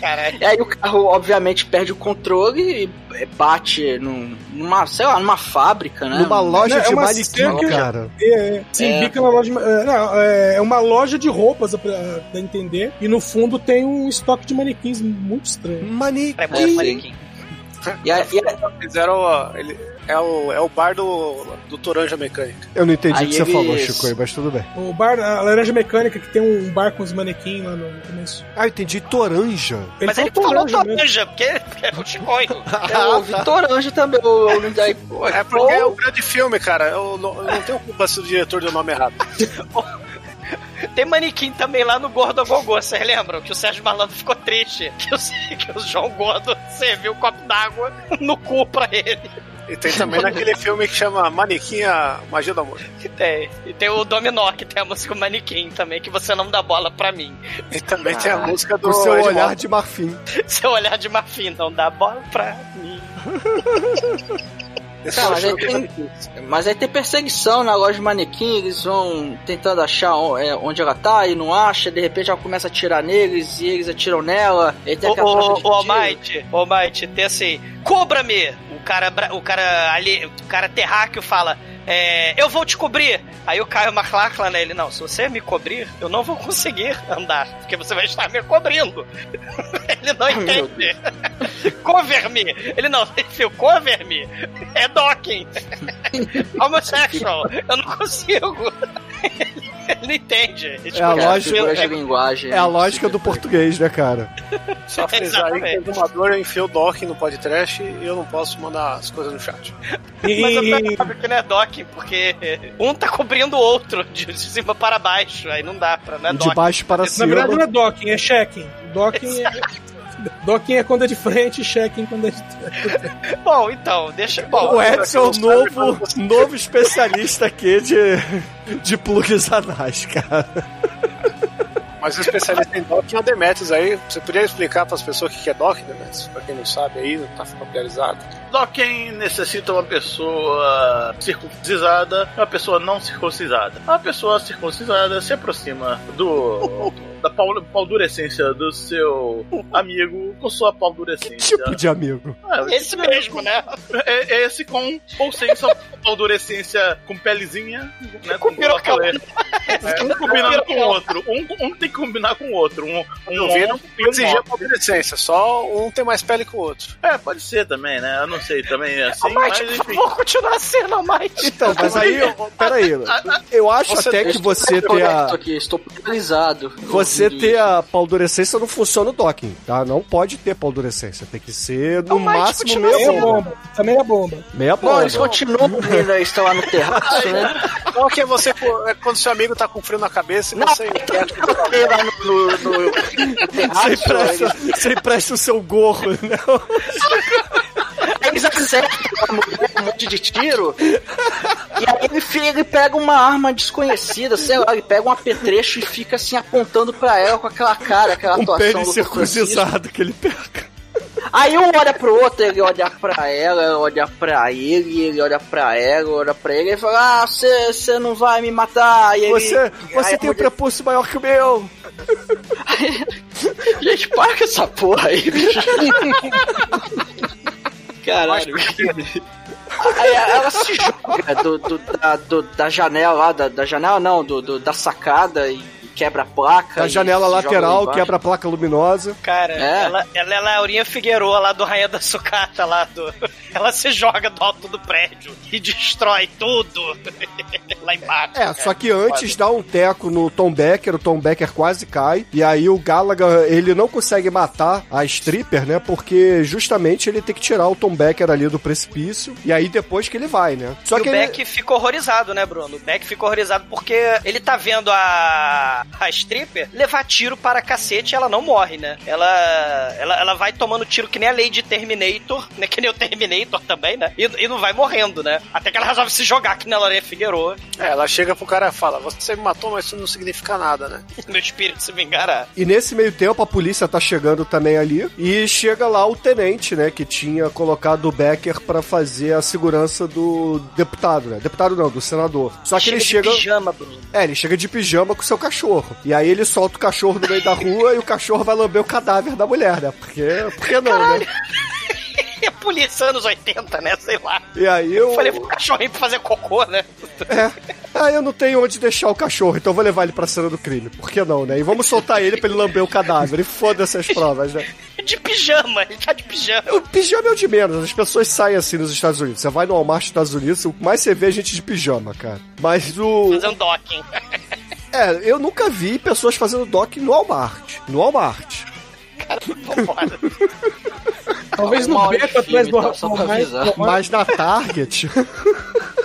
Caralho. E aí o carro, obviamente, perde o controle e bate num- numa, sei lá, numa fábrica, né? Numa loja Não, é de uma manequim, cara. É, é. se É. bica na loja. É, não, é é uma loja de roupas, pra, pra entender. E no fundo tem um estoque de manequins muito estranho. Manequim. É manequim. E aí, e aí- Fizeram. ó, Ele, é, o, é o bar do, do Toranja Mecânica. Eu não entendi o que você eles- falou, Chico, mas tudo bem. O bar, a Laranja Mecânica, que tem um bar com os manequins lá no começo. Ah, eu entendi toranja. Ele Mas ele falou toranja, porque é o chicoio. [laughs] é o Vitor Anjo também. O, o, daí, pô, É porque é um grande filme, cara. Eu não, eu não tenho culpa se o diretor deu o nome errado. [laughs] Tem manequim também lá no Gordo Gogô, vocês lembram? Que o Sérgio Malandro ficou triste. Que o, [laughs] que o João Gordo serviu um copo d'água no cu pra ele. E tem também [laughs] naquele filme que chama Manequinha Magia do Amor. Que tem. E tem o Dominó, que tem a música Manequim também, que você não dá bola pra mim. E também tem a música do O seu Edmond. olhar de marfim. [laughs] Seu olhar de marfim não dá bola pra mim. Tá, é o mas aí, filme tem, mas aí tem perseguição na loja de manequim, eles vão tentando achar o- é, onde ela tá e não acha, de repente ela começa a atirar neles e eles atiram nela. E tem Ô. Almighty, ô, Almighty, tem assim, cobra-me! O cara, o cara ali, o cara terráqueo fala, é, eu vou te cobrir. Aí o Caio McLachlan, né, ele, não, se você me cobrir, eu não vou conseguir andar, porque você vai estar me cobrindo. [laughs] ele não entende. [laughs] Cover-me. Ele não, [laughs] enfim, cover-me é docking. Homosexual. Eu não consigo. [laughs] ele não entende. É a É, lógica- de linguagem. É a lógica do português, né, cara? Só frisar aí que o Exumador enfiou o docking no podcast e eu não posso mandar as coisas no chat. Mas eu E, sabe que não é docking, porque um tá cobrindo o outro de cima para baixo. Aí não dá pra, não é De baixo para na cima. verdade não é docking, é checking. Docking é. Docking é quando é de frente, checking quando é de trás. Bom, então, deixa. Bom, O Edson, novo, novo especialista aqui de, de plugs anais, cara. Mas o especialista em docking é o Demetrius aí. Você poderia explicar para as pessoas o que é docking, Demetrius? Pra quem não sabe aí, não tá familiarizado. Docking necessita uma pessoa circuncisada e uma pessoa não circuncisada. A pessoa circuncisada se aproxima do da pau- paldurecência do seu amigo com sua paldurecência. Tipo de amigo. É, esse mesmo, né? É, é esse com ou sem sua paldurecência com pelezinha, né? Com pirocão. [laughs] É, um combinando com o outro. Um, um tem que combinar com o outro. Um, um Eu vi, não um exigir a só um tem mais pele que o outro. É, pode ser também, né? Eu não sei também assim, Almighty, mas por enfim. favor, continua sendo Almighty. Então, mas aí, peraí. [laughs] Eu acho Você até que você ter a. aqui, estou paralisado. Você ter a paldurecência não funciona o docking, tá? Não pode ter paldurecência. Tem que ser no Almighty máximo meia Meia bomba. bomba. Também é bomba. Meia Bom, eles bomba. continuam ainda estão lá no terraço, [laughs] né? Qual que é você é quando seu amigo tá com frio na cabeça e Não, você Tem lá no, no, no- no Você empresta, você empresta o seu gorro, né? não? eles acertam um monte de tiro. E aí ele, ele pega uma arma desconhecida, sei lá, ele pega um apetrecho e fica assim apontando pra ela com aquela cara, aquela Um atuação pênis do Francisco. circuncisado que ele pega. Aí um olha pro outro, ele olha pra ela, olha pra ele, ele olha pra ela, olha pra ele e fala: Ah, você você não vai me matar. E ele, Você, aí você tem um mulher- prepúcio maior que o meu. [laughs] Gente, para com essa porra aí, bicho. [laughs] Caralho. Aí ela se joga do, do- da, do- da janela lá, da, da janela não, do, do- da sacada e quebra a placa. Da e janela lateral, quebra a placa luminosa. Cara, É. ela, ela é Laurinha Figueroa lá do Rainha da Sucata lá do. [laughs] Ela se joga do alto do prédio e destrói tudo [laughs] lá embaixo. É, só que antes dá um teco no Tom Becker, o Tom Becker quase cai, e aí o Gallagher, ele não consegue matar a stripper, né, porque justamente ele tem que tirar o Tom Becker ali do precipício, e aí depois que ele vai, né. Só e que o ele- Beck fica horrorizado, né, Bruno? O Beck fica horrorizado porque ele tá vendo a, a stripper levar tiro para cacete e ela não morre, né? Ela, ela, ela vai tomando tiro que nem a Lady Terminator, né? Que nem o Terminator, também, né? E, e não vai morrendo, né? Até que ela resolve se jogar aqui na Lorena Figueroa. É, ela chega pro cara e fala: Você me matou, mas isso não significa nada, né? [laughs] Meu espírito se vingará. E nesse meio tempo a polícia tá chegando também ali e chega lá o tenente, né, que tinha colocado o Becker pra fazer a segurança do deputado, né? Deputado não, do senador. Só que chega ele de chega pijama, Bruno. É, ele chega de pijama com o seu cachorro. E aí ele solta o cachorro no meio da rua e o cachorro vai lamber o cadáver da mulher, né? Porque, porque não, Caralho. né? [laughs] É polícia anos 80, né? Sei lá. E aí eu. Falei pro cachorrinho pra fazer cocô, né? É. Ah, eu não tenho onde deixar o cachorro, então vou levar ele pra cena do crime. Por que não, né? E vamos soltar ele pra ele lamber o cadáver. E foda-se as provas, né? De pijama, ele tá de pijama. O pijama é o de menos. As pessoas saem assim nos Estados Unidos. Você vai no Walmart dos Estados Unidos, o mais você vê é gente de pijama, cara. Mas o. Fazendo docking. É, eu nunca vi pessoas fazendo dock no Walmart. No Walmart. Cara. Talvez no beco atrás do avisar. Mas na Target. [laughs]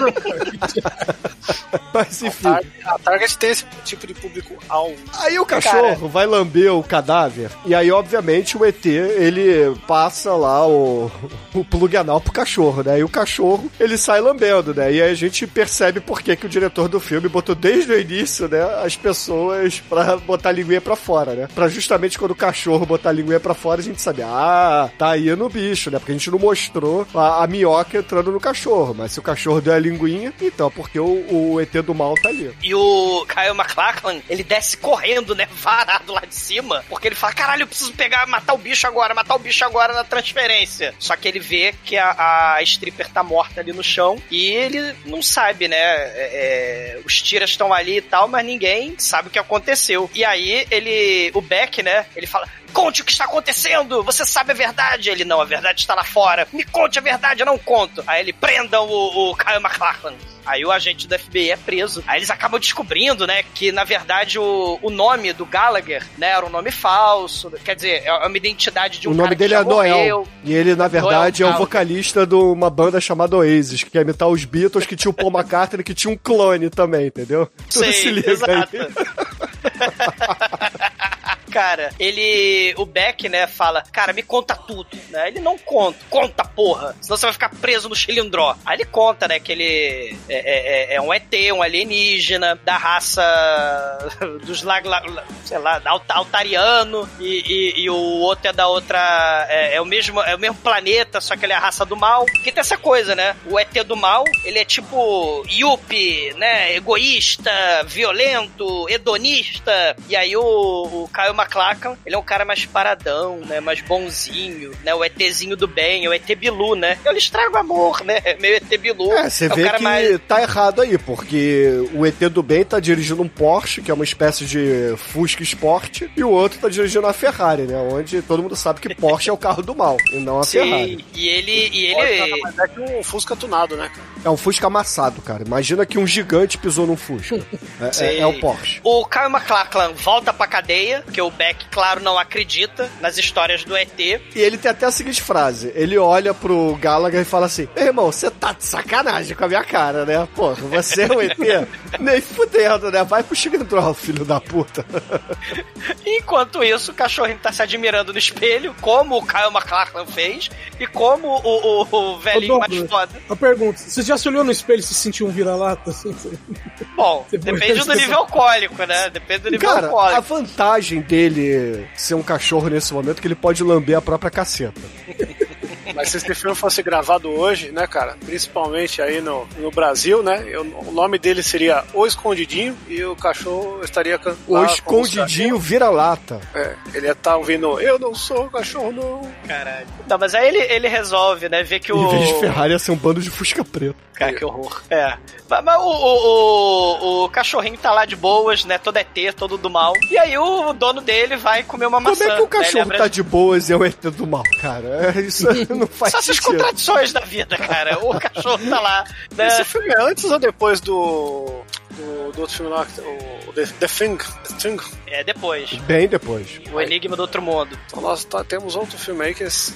[laughs] Mas enfim. A, Tar- a Target tem esse tipo de público-alvo. Aí o cachorro vai lamber o cadáver. E aí, obviamente, o ET, ele passa lá o, o plug anal pro cachorro, né? E o cachorro, ele sai lambendo, né? E aí a gente percebe por que, que o diretor do filme botou desde o início, né? As pessoas pra botar a linguinha pra fora, né? Pra justamente quando o cachorro botar a linguinha pra fora, a gente sabe, ah, tá aí no bicho, né? Porque a gente não mostrou a, a minhoca entrando no cachorro. Mas se o cachorro deu a linguinha, então porque o, o ET do mal tá ali. E o Kyle MacLachlan, ele desce correndo, né? Varado lá de cima. Porque ele fala: caralho, eu preciso pegar, matar o bicho agora, matar o bicho agora na transferência. Só que ele vê que a, a stripper tá morta ali no chão. E ele não sabe, né? é, é, os tiras estão ali e tal, mas ninguém sabe o que aconteceu. E aí ele. O Beck, né? Ele fala. Conte o que está acontecendo! Você sabe a verdade! Ele, não, a verdade está lá fora. Me conte a verdade, eu não conto. Aí ele, prendam o, o Kyle MacLachlan. Aí o agente do FBI é preso. Aí eles acabam descobrindo, né, que na verdade o, o nome do Gallagher, né, era um nome falso. Quer dizer, é uma identidade de um o nome dele é Noel. morreu. E ele, na verdade, é o vocalista de uma banda chamada Oasis, que quer imitar os Beatles, que tinha o Paul McCartney, que tinha um clone também, entendeu? Tudo Sim, se liga exato. aí. [laughs] Cara, ele. O Beck, né, fala, cara, me conta tudo, né? Ele não conta, conta, porra. Senão você vai ficar preso no chilindró. Aí ele conta, né, que ele é, é- é um ET, um alienígena, da raça [laughs] dos lag, lag- sei lá, alt- altariano, e, e- e o outro é da outra. É, é o mesmo, é o mesmo planeta, só que ele é a raça do mal. Que tem essa coisa, né? O ET do mal, ele é tipo yuppie, né? Egoísta, violento, hedonista. E aí o, o Kyle MacLachlan, ele é um cara mais paradão, né? Mais bonzinho, né? O ETzinho do bem, o ET Bilu, né? Ele estraga o amor, né? Meio ET Bilu. É, você o vê cara que mais... tá errado aí, porque o ET do bem tá dirigindo um Porsche, que é uma espécie de Fusca Sport, e o outro tá dirigindo a Ferrari, né? Onde todo mundo sabe que Porsche é o carro do mal, e não a Ferrari. Sim, e ele... E ele... mais é que um Fusca tunado, né? cara? É um Fusca amassado, cara. Imagina que um gigante pisou num Fusca. É, é- é o Porsche. O Kyle MacLachlan volta pra cadeia, que o Beck, claro, não acredita nas histórias do ET. E ele tem até a seguinte frase: ele olha pro Gallagher e fala assim: Meu irmão, você tá de sacanagem com a minha cara, né? Porra, você é um ET? [laughs] Nem fudendo, né? Vai pro Chilindrol, filho da puta. [laughs] Enquanto isso, o cachorrinho tá se admirando no espelho, como o Kyle MacLachlan fez, e como o, o, o velhinho Ô, mais foda. Eu pergunto, você já se olhou no espelho e se sentiu um vira-lata? Bom, [laughs] depende do nível alcoólico, né? Depende do nível Cara, a alcoólico. vantagem dele ser um cachorro nesse momento que ele pode lamber a própria caceta. [laughs] Mas se esse filme fosse gravado hoje, né, cara? Principalmente aí no, no Brasil, né? eu- o nome dele seria O Escondidinho e o cachorro estaria can- O escondidinho vira-lata. É, ele ia estar ouvindo Eu não sou cachorro, não. Caralho. Não, mas aí ele, ele resolve, né? Ver que o. Em vez de Ferrari, ia ser um bando de Fusca preto. Cara, que horror. É. Mas, mas o, o, o, o cachorrinho tá lá de boas, né? Todo ET, todo do mal. E aí o dono dele vai comer uma Como maçã. é que o né? cachorro Lembra- tá de boas e é o ET do mal, cara? É, Isso [laughs] não faz Só essas sentido. contradições da vida, cara. O cachorro tá lá, né? Esse filme é antes ou depois do, do, do outro filme lá, o The, The Thing. The Thing. É depois. Bem depois. O Enigma do Outro Mundo. Então nós tá- temos outro filme aí que esse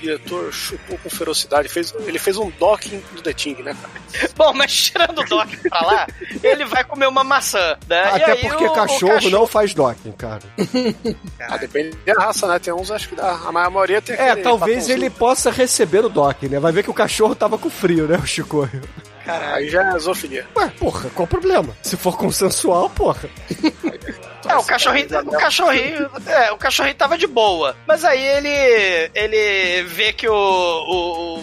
diretor chupou com ferocidade. Fez, ele fez um docking do The Thing, né, cara? [laughs] Bom, mas tirando o Doc pra lá, ele vai comer uma maçã, né? E Até aí porque o- o cachorro, não faz docking, cara. [laughs] Ah, depende da raça, né? Tem uns acho que dá. A maioria tem É, talvez ele possa receber o docking, né? Vai ver que o cachorro tava com frio, né, o Chico? Aí já é zoofilia. Ué, porra, qual o problema? Se for consensual, porra. [laughs] É, o cachorrinho, o cachorrinho, é, o cachorrinho tava de boa. Mas aí ele, ele vê que o, o,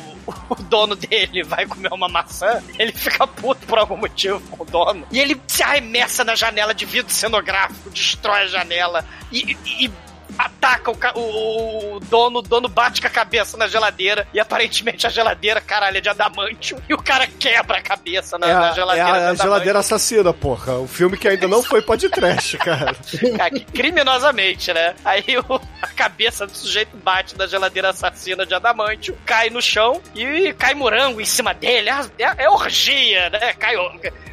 o dono dele vai comer uma maçã, ele fica puto por algum motivo com o dono. E ele se arremessa na janela de vidro cenográfico, destrói a janela e, e- e ataca o, o- o dono, o dono bate com a cabeça na geladeira e aparentemente a geladeira, caralho, é de adamantium e o cara quebra a cabeça na, é na a, geladeira. é a adamantium. geladeira assassina, porra. O filme que ainda não foi podcast, cara. Cara, criminosamente, né? Aí o- a cabeça do sujeito bate na geladeira assassina de adamantio, cai no chão e cai morango em cima dele. É, é orgia, né? Cai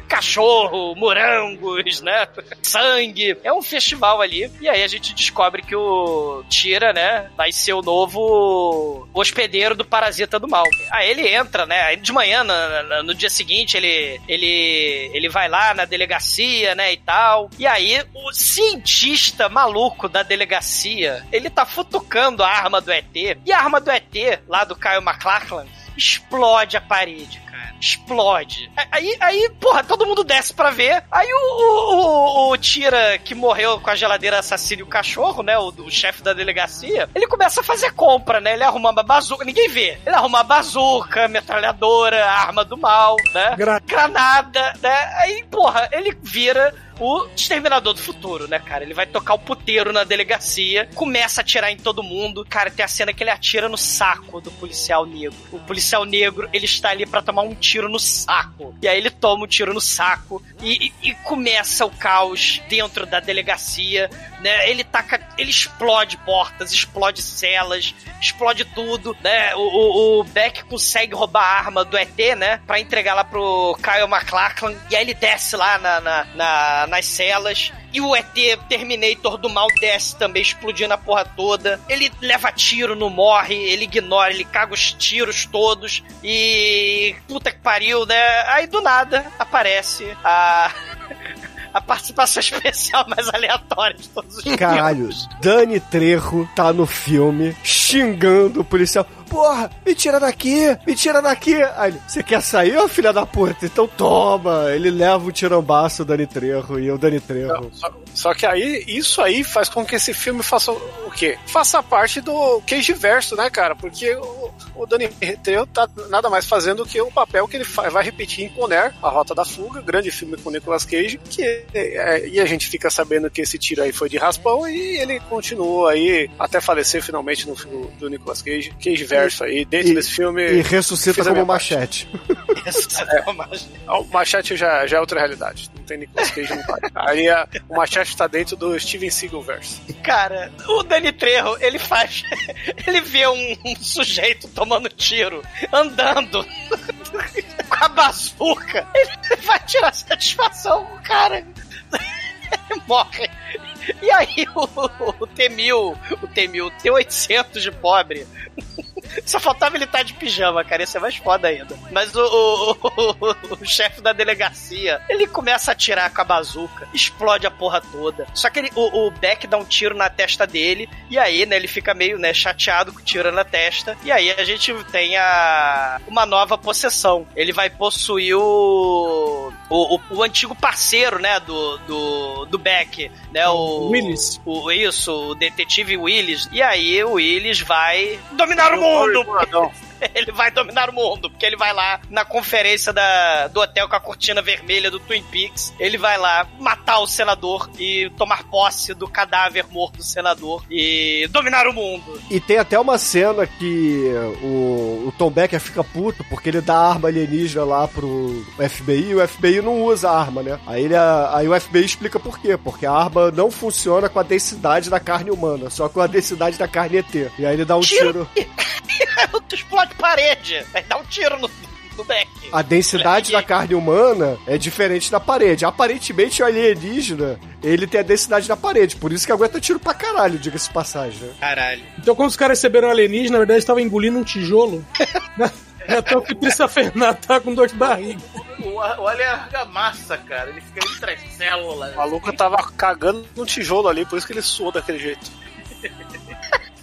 cachorro, morangos, né? Sangue. É um festival ali. E aí a gente descobre que o Tira, né? Vai ser o novo hospedeiro do parasita do mal. Aí ele entra, né? Aí de manhã, na- no dia seguinte, ele, ele, ele vai lá na delegacia, né? E tal. E aí o cientista maluco da delegacia, ele tá futucando a arma do ET. E a arma do ET, lá do Kyle MacLachlan, explode a parede, cara. Explode. Aí, aí, porra, todo mundo desce pra ver. Aí o, o, o- o Tira, que morreu com a geladeira assassina e o cachorro, né? O, o chefe da delegacia, ele começa a fazer compra, né? Ele arruma uma bazuca. Ninguém vê. Ele arruma uma bazuca, metralhadora, arma do mal, né? Granada, né? Aí, porra, ele vira o Exterminador do Futuro, né, cara? Ele vai tocar o puteiro na delegacia, começa a atirar em todo mundo. Cara, tem a cena que ele atira no saco do policial negro. O policial negro, ele está ali pra tomar um tiro no saco. E aí ele toma um tiro no saco e, e- e começa o caos dentro da delegacia, né? Ele taca, ele explode portas, explode celas, explode tudo, né? O, o, o Beck consegue roubar a arma do ET, né? Pra entregar lá pro Kyle MacLachlan. E aí ele desce lá na, na- na- nas celas. E o ET Terminator do mal desce também, explodindo a porra toda. Ele leva tiro, não morre, ele ignora, ele caga os tiros todos. E. Puta que pariu, né? Aí do nada aparece a. [laughs] A participação especial mais aleatória de todos os Caralho. Dani Trejo tá no filme xingando o policial. Porra, me tira daqui, me tira daqui. Aí ele, você quer sair, filha da puta? Então toma. Ele leva o tirambaço, o Dani Trejo, e o Dani Trejo. Só, só que aí, isso aí faz com que esse filme faça o quê? Faça parte do Cage Verso, né, cara? Porque o, o Danny Trejo tá nada mais fazendo que o papel que ele vai repetir em Conner, A Rota da Fuga, grande filme com Nicolas Cage, que é, e a gente fica sabendo que esse tiro aí foi de raspão e ele continuou aí até falecer finalmente no filme do Nicolas Cage, Cage Verso aí, dentro E- desse filme. E ressuscita como minha parte. machete. [laughs] O Machete já, já é outra realidade. Não tem Nicolas Cage no pai. Aí a- o Machete tá dentro do Steven Seagal verso. Cara, o Dani Trejo, ele faz. [laughs] Ele vê um, um sujeito tomando tiro, andando [laughs] com a bazuca. Ele vai tirar satisfação com o cara. Ele morre. E aí o, o T-1000, o T-1000, T-800 de pobre. [laughs] Só faltava ele estar de pijama, cara. Isso é mais foda ainda. Mas o, o- o- o chefe da delegacia, ele começa a atirar com a bazuca, explode a porra toda. Só que ele- o, o Beck dá um tiro na testa dele, e aí, né, ele fica meio, né, chateado com o tiro na testa. E aí a gente tem a, uma nova possessão. Ele vai possuir o, o, o, o antigo parceiro, né, do, do, do Beck, né, o... Willis. O, isso, o detetive Willis. E aí o Willis vai dominar o mundo! mundo! Oi, [laughs] Ele vai dominar o mundo, porque ele vai lá na conferência da, do hotel com a cortina vermelha do Twin Peaks. Ele vai lá matar o senador e tomar posse do cadáver morto do senador e dominar o mundo. E tem até uma cena que o, o Tom Becker fica puto porque ele dá arma alienígena lá pro FBI e o FBI não usa a arma, né? Aí, ele, aí o FBI explica por quê. Porque a arma não funciona com a densidade da carne humana, só com a densidade da carne ET. E aí ele dá um tiro. Tiro! [laughs] parede! Aí dá um tiro no. A densidade da carne humana é diferente da parede. Aparentemente, o alienígena, ele tem a densidade da parede. Por isso que aguenta tiro pra caralho, diga-se de passagem, né? Caralho. Então, quando os caras receberam o alienígena, na verdade, estavam engolindo um tijolo. É tão que Patrícia Fernanda tá com dor de barriga. O, olha a argamassa, cara. Ele fica entre as células. O maluco tava cagando no tijolo ali, por isso que ele suou daquele jeito. [laughs]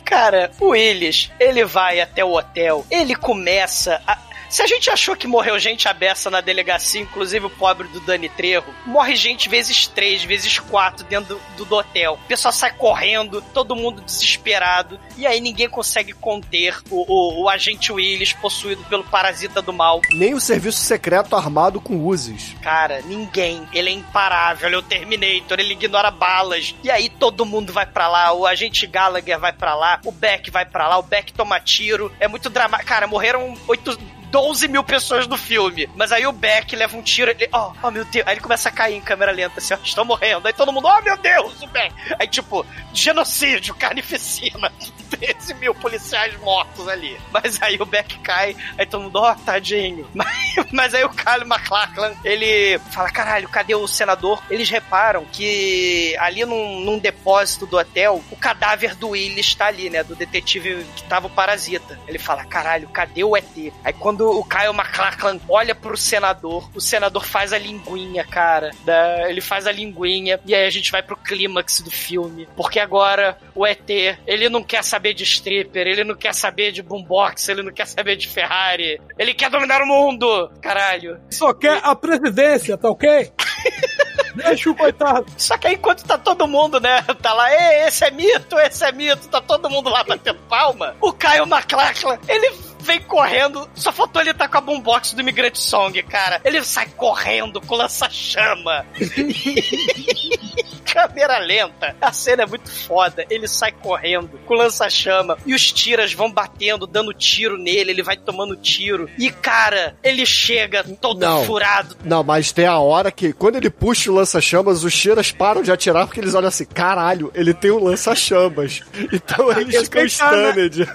Cara, o Willis, ele vai até o hotel, ele começa a. Se a gente achou que morreu gente abessa na delegacia, inclusive o pobre do Dani Trejo, morre gente vezes três, vezes quatro dentro do, do hotel. O pessoal sai correndo, todo mundo desesperado, e aí ninguém consegue conter o, o, o agente Willis possuído pelo parasita do mal. Nem o serviço secreto armado com Uzis. Cara, ninguém. Ele é imparável, ele é o Terminator, ele ignora balas. E aí todo mundo vai pra lá, o agente Gallagher vai pra lá, o Beck vai pra lá, o Beck toma tiro. É muito dramático. Cara, morreram oito. 12 mil pessoas no filme. Mas aí o Beck leva um tiro, ele, oh, oh meu Deus. Aí ele começa a cair em câmera lenta, assim, ó, estão morrendo. Aí todo mundo, oh meu Deus, o Beck. Aí tipo, genocídio, carnificina. 13 mil policiais mortos ali. Mas aí o Beck cai, aí todo mundo, ó, oh, tadinho. [laughs] Mas, mas aí o Kyle MacLachlan, ele fala, caralho, cadê o senador? Eles reparam que ali num, num depósito do hotel, o cadáver do Willis está ali, né? Do detetive que tava o parasita. Ele fala, caralho, cadê o ET? Aí quando o Kyle MacLachlan olha pro senador, o senador faz a linguinha, cara. Da, ele faz a linguinha, e aí a gente vai pro clímax do filme. Porque agora o ET, ele não quer saber de stripper, ele não quer saber de boombox, ele não quer saber de Ferrari. Ele quer dominar o mundo! Caralho. Só quer a presidência, tá ok? [laughs] Deixa o coitado. Só que aí enquanto tá todo mundo, né? Tá lá, esse é mito, esse é mito, tá todo mundo lá batendo palma. O Caio McLachlan, ele vem correndo, só faltou ele estar tá com a boombox do Imigrante Song, cara. Ele sai correndo com lança-chama. [laughs] Câmera lenta. A cena é muito foda. Ele sai correndo com lança-chama e os tiras vão batendo, dando tiro nele, ele vai tomando tiro. E, cara, ele chega todo Não. furado. Não, mas tem a hora que, quando ele puxa o lança-chamas, os tiras param de atirar porque eles olham assim: caralho, ele tem um lança-chamas. Então eles ficam né? stunned.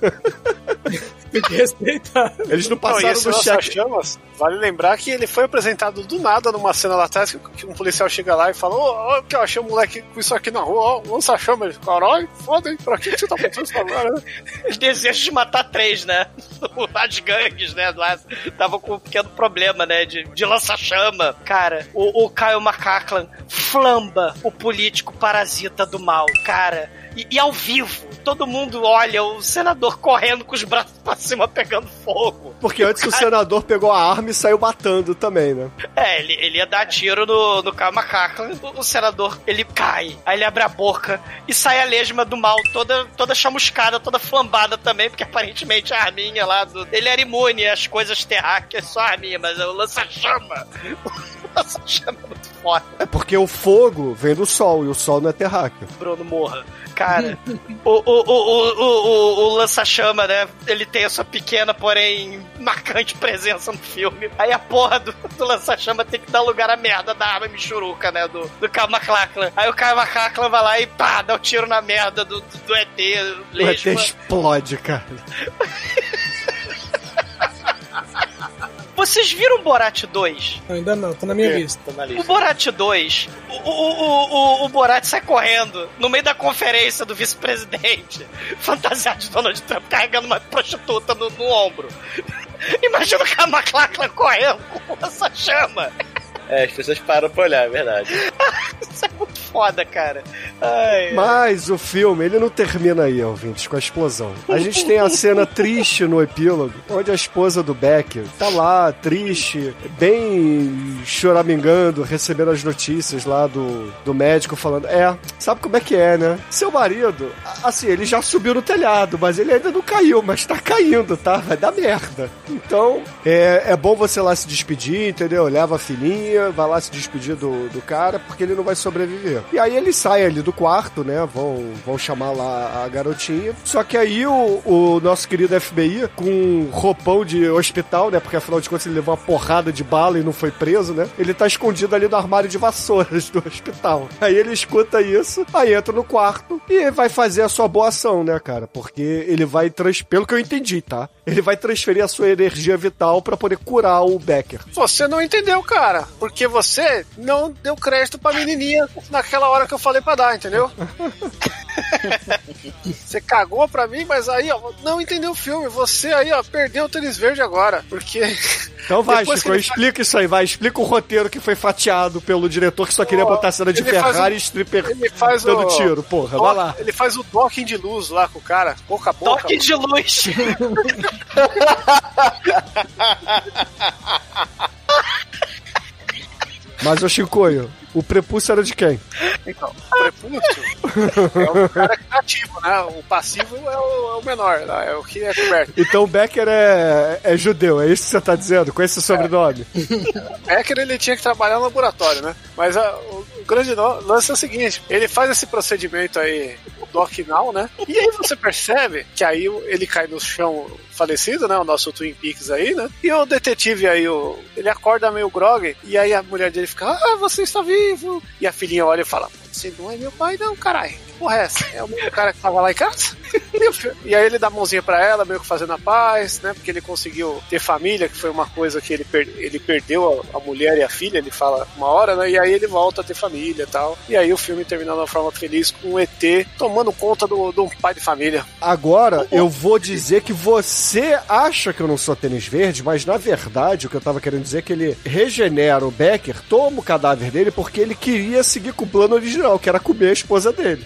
[laughs] Tem que respeitar. Eles não Não, passaram esse no check. lança-chamas, vale lembrar que ele foi apresentado do nada numa cena lá atrás, que, um policial chega lá e fala, ô, ô, que eu achei um moleque com isso aqui na rua, ó, lança-chamas. Caralho, foda, hein, pra que você tá fazendo isso agora, [laughs] né? Desejo de matar três, né? [laughs] As gangues, né? Lá estavam com um pequeno problema, né? De, de lança-chama. Cara, o, o Kyle MacLachlan flamba o político parasita do mal. Cara, e, e ao vivo, todo mundo olha o senador correndo com os braços pra cima pegando fogo. Porque antes o senador pegou a arma e saiu matando também, né? É, ele, ele ia dar tiro no, no MacLachlan, o, o senador, ele cai, aí ele abre a boca e sai a lesma do mal toda, toda chamuscada, toda flambada também, porque aparentemente a arminha lá do... Ele era imune às coisas terráqueas, só a arminha, mas o lança-chama... [laughs] O lança-chama é muito foda. É porque o fogo vem do sol e o sol não é terráqueo. Bruno morra. Cara, o, o, o, o, o, o lança-chama, né? Ele tem a sua pequena, porém marcante presença no filme. Aí a porra do, do lança-chama tem que dar lugar à merda da arma michuruca, né? Do, do Kyle MacLachlan. Aí o Kyle MacLachlan vai lá e pá, dá o um tiro na merda do, do, do ET. O ET lesma. explode, cara. [laughs] Vocês viram Borat 2? Ainda não, tá na minha lista. Tá na O lista. Borat 2, o, o, o, o, o Borat sai correndo no meio da conferência do vice-presidente, [laughs] fantasiado de Donald Trump, carregando uma prostituta no, no ombro. [laughs] Imagina o cara McLachlan correndo com essa chama. É, as pessoas param pra olhar, é verdade. [laughs] Isso é muito foda, cara. Ai, Mas o filme, ele não termina aí, ouvintes, com a explosão. A gente tem a cena triste no epílogo, onde a esposa do Beck tá lá, triste, bem choramingando, recebendo as notícias lá do, do médico falando: É, sabe como é que é, né? Seu marido, assim, ele já subiu no telhado, mas ele ainda não caiu, mas tá caindo, tá? Vai dar merda. Então, é, é bom você lá se despedir, entendeu? Leva a filhinha, vai lá se despedir do, do cara, porque ele não vai sobreviver. E aí eles saem ali do quarto, né? Vão, vão chamar lá a garotinha. Só que aí o, o nosso querido FBI, com roupão de hospital, né? Porque afinal de contas ele levou uma porrada de bala e não foi preso, né? Ele tá escondido ali no armário de vassouras do hospital. Aí ele escuta isso, aí entra no quarto e vai fazer a sua boa ação, né, cara? Porque ele vai, trans... pelo que eu entendi, tá? Ele vai transferir a sua energia vital para poder curar o Becker. Você não entendeu, cara. Porque você não deu crédito pra menininha naquela hora que eu falei pra dar, entendeu? [laughs] Você cagou pra mim, mas aí, ó, não entendeu o filme. Você aí, ó, perdeu o tênis verde agora. Porque. Então vai, Depois Chico, explica isso aí, vai. Explica o roteiro que foi fatiado pelo diretor que só queria botar cena de Ferrari o- e stripper Ele faz dando o. tiro, porra, vai lá. Ele faz o docking de luz lá com o cara, boca a boca. Toque de luz. [laughs] Mas, ô Chicoio, o prepúcio era de quem? Então, o prepúcio é o cara que tá ativo, né? O passivo é o, é o menor, né? é o que é coberto. Então o Becker é, é judeu, é isso que você tá dizendo, com esse sobrenome? Becker ele tinha que trabalhar no laboratório, né? Mas a- o, o grande lance é o seguinte: ele faz esse procedimento aí, o Doc né? E aí você percebe que aí ele cai no chão falecido, né? O nosso Twin Peaks aí, né? E o detetive aí, o, ele acorda meio grog, e aí a mulher dele fica: Ah, você está vivo! E a filhinha olha e fala: Você não é meu pai, não, caralho. Porra é essa? É o mesmo cara que tava lá em casa? E, aí ele dá a mãozinha pra ela, meio que fazendo a paz, né? Porque ele conseguiu ter família, que foi uma coisa que ele, per- ele perdeu a, a mulher e a filha, ele fala uma hora, né? E aí ele volta a ter família e tal. E aí o filme termina de uma forma feliz com o ET tomando conta do- de um pai de família. Agora, eu vou dizer que você acha que eu não sou tênis verde, mas na verdade o que eu tava querendo dizer é que ele regenera o Becker, toma o cadáver dele porque ele queria seguir com o plano original, que era comer a esposa dele.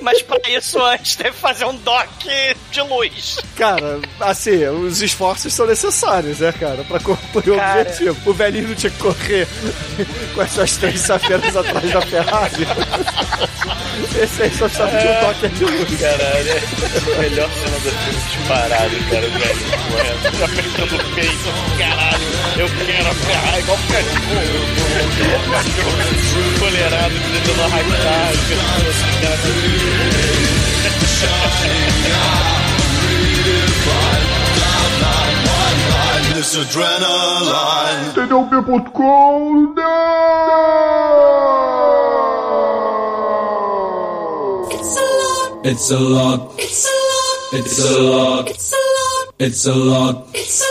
Mas pra isso, antes deve fazer um dock de luz. Cara, assim, os esforços são necessários, né, cara, pra cumprir o Cara. objetivo. O velhinho não tinha que correr com as suas três safetas atrás da Ferrari. Esse aí só precisava de um toque de luz. Caralho, é a melhor cena do filme disparado, cara, velho. correndo, apertando o peito, caralho, eu quero a Ferrari igual o cachorro. Igual o cachorro colerado, tentando arrastar as pessoas, cara. TDUP.com It's a lot. It's a lot. It's a lot. It's a lot. It's a lot. It's a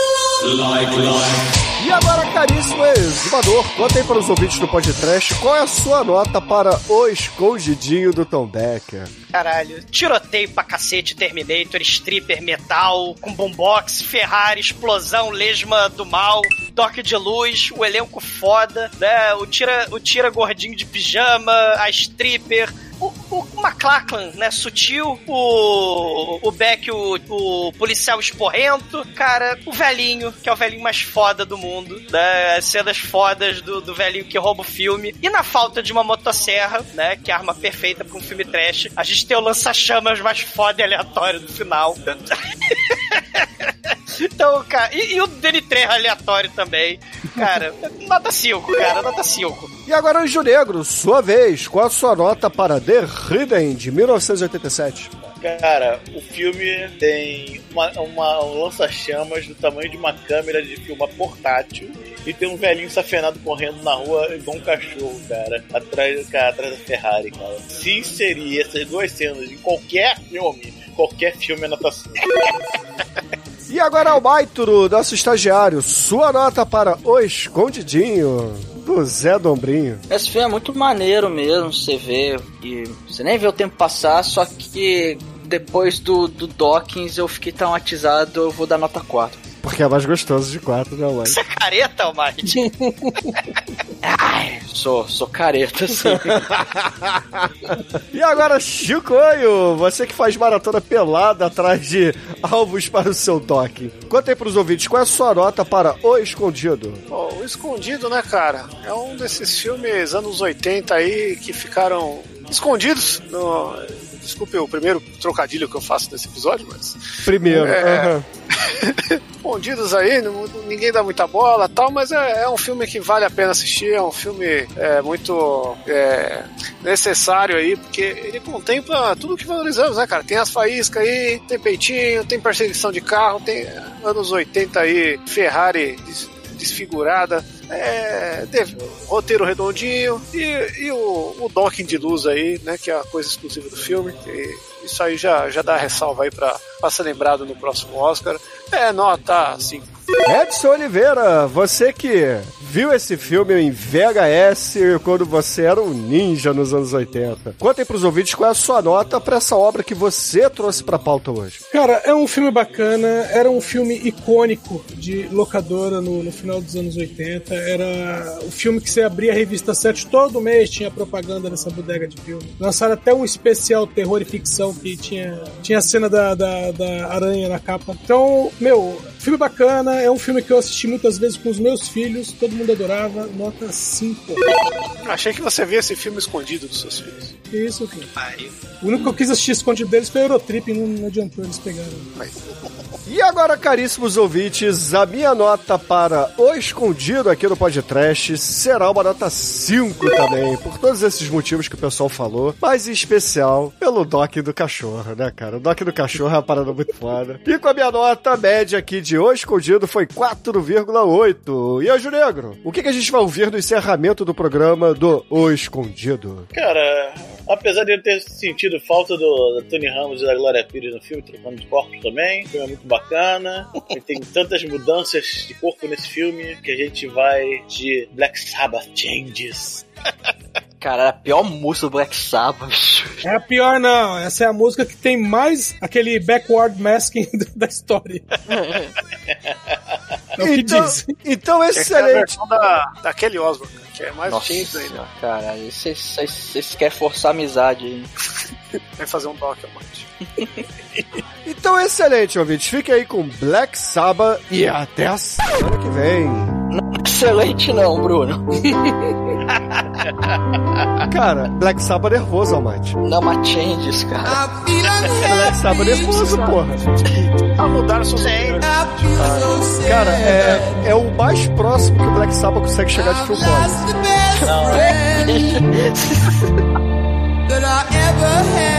lot. Like, like. Agora, caríssimo exumador, conta aí para os ouvintes do podcast qual é a sua nota para o escondidinho do Tom Becker. Caralho, tiroteio pra cacete, Terminator, stripper, metal, com boombox, Ferrari, explosão, lesma do mal, toque de luz, o elenco foda, né? O tira, o tira gordinho de pijama, a stripper, o, o McLachlan, né? Sutil, o, o Beck, o, o policial esporrento, cara, o velhinho, que é o velhinho mais foda do mundo, né? As cenas fodas do, do velhinho que rouba o filme. E na falta de uma motosserra, né? Que é a arma perfeita pra um filme trash, a gente tem o lança-chamas mais foda e aleatório do final. [laughs] Então, cara, e, e o DN3 aleatório também. Cara, nota 5, cara, nota 5. E agora, Anjo Negro, sua vez, qual a sua nota para The Hidden de 1987? Cara, o filme tem uma, uma- um lança-chamas do tamanho de uma câmera de filmar portátil e tem um velhinho safenado correndo na rua igual um cachorro, cara, atrás, cara, atrás da Ferrari, cara. Se inserir essas duas cenas em qualquer filme, qualquer filme é nota 5. [laughs] E agora, Almaituro, nosso estagiário, sua nota para O Escondidinho do Zé Dombrinho. Esse filme é muito maneiro mesmo, você vê. E você nem vê o tempo passar, só que depois do, do Dawkins eu fiquei traumatizado, eu vou dar nota 4. Porque é mais gostoso de quatro, né, Almighty? Você é careta, Almighty? [laughs] Ai, sou, sou careta, sim. E agora, Chicoio, você que faz maratona pelada atrás de alvos para o seu toque. Conta aí pros ouvintes, qual é a sua nota para O Escondido? Pô, o Escondido, né, cara? É um desses filmes anos 80 aí que ficaram escondidos no. Desculpe o primeiro trocadilho que eu faço nesse episódio, mas. Primeiro, É. escondidos [laughs] aí, ninguém dá muita bola tal, mas é, é um filme que vale a pena assistir, é um filme é, muito é, necessário aí, porque ele contempla tudo que valorizamos, né, cara? Tem as faíscas aí, tem peitinho, tem perseguição de carro, tem anos 80 aí, Ferrari desfigurada, é, de- roteiro redondinho e, e o, o docking de luz aí, né, que é a coisa exclusiva do filme. E isso aí já, já dá ressalva aí pra, pra ser lembrado no próximo Oscar. É nota 5. Edson Oliveira, você que viu esse filme em VHS quando você era um ninja nos anos 80. Conta aí pros ouvintes qual é a sua nota pra essa obra que você trouxe pra pauta hoje. Cara, é um filme bacana, era um filme icônico de locadora no, no final dos anos 80. Era o filme que você abria a revista 7 todo mês, tinha propaganda nessa bodega de filme. Lançaram até um especial terror e ficção que tinha, tinha a cena da, da, da aranha na capa. Então, meu, filme bacana, é um filme que eu assisti muitas vezes com os meus filhos, todo mundo adorava, nota 5. Achei que você via esse filme escondido dos seus filhos. Isso, filho. O único que eu quis assistir escondido deles foi Eurotrip, não, não adiantou eles pegaram. E agora, caríssimos ouvintes, a minha nota para O Escondido aqui no podcast será uma nota 5 também, por todos esses motivos que o pessoal falou, mas em especial pelo Doc do Cachorro, né, cara? O Doc do Cachorro é uma parada muito foda. E com a minha nota média aqui de O Escondido foi 4,8. E Anjo Negro, o que, que a gente vai ouvir no encerramento do programa do O Escondido? Cara, apesar de eu ter sentido falta do, do Tony Ramos e da Glória Pires no filme, trocando de corpos também, filme é muito bacana. E tem tantas mudanças de corpo nesse filme que a gente vai de Black Sabbath Changes. Cara, era a pior música do Black Sabbath. É a pior não, essa é a música que tem mais aquele backward masking [laughs] da história. [laughs] É o que Então, diz. então Essa é a excelente. versão da, da Kelly Osbourne, que é mais Nossa, ainda. cara, vocês- querem forçar a amizade aí. [laughs] Vai fazer um doc, amante. [laughs] Então excelente, ouvintes. Fique aí com Black Sabbath e até a semana que vem. Excelente não, Bruno. [laughs] Cara, Black Sabbath nervoso, Almighty. Não, mas changes, cara. Black Sabbath nervoso, porra. Ah, mudaram seus Cara, é, é o mais próximo que o Black Sabbath consegue chegar de Phil Collins. [laughs] [laughs] that I ever had.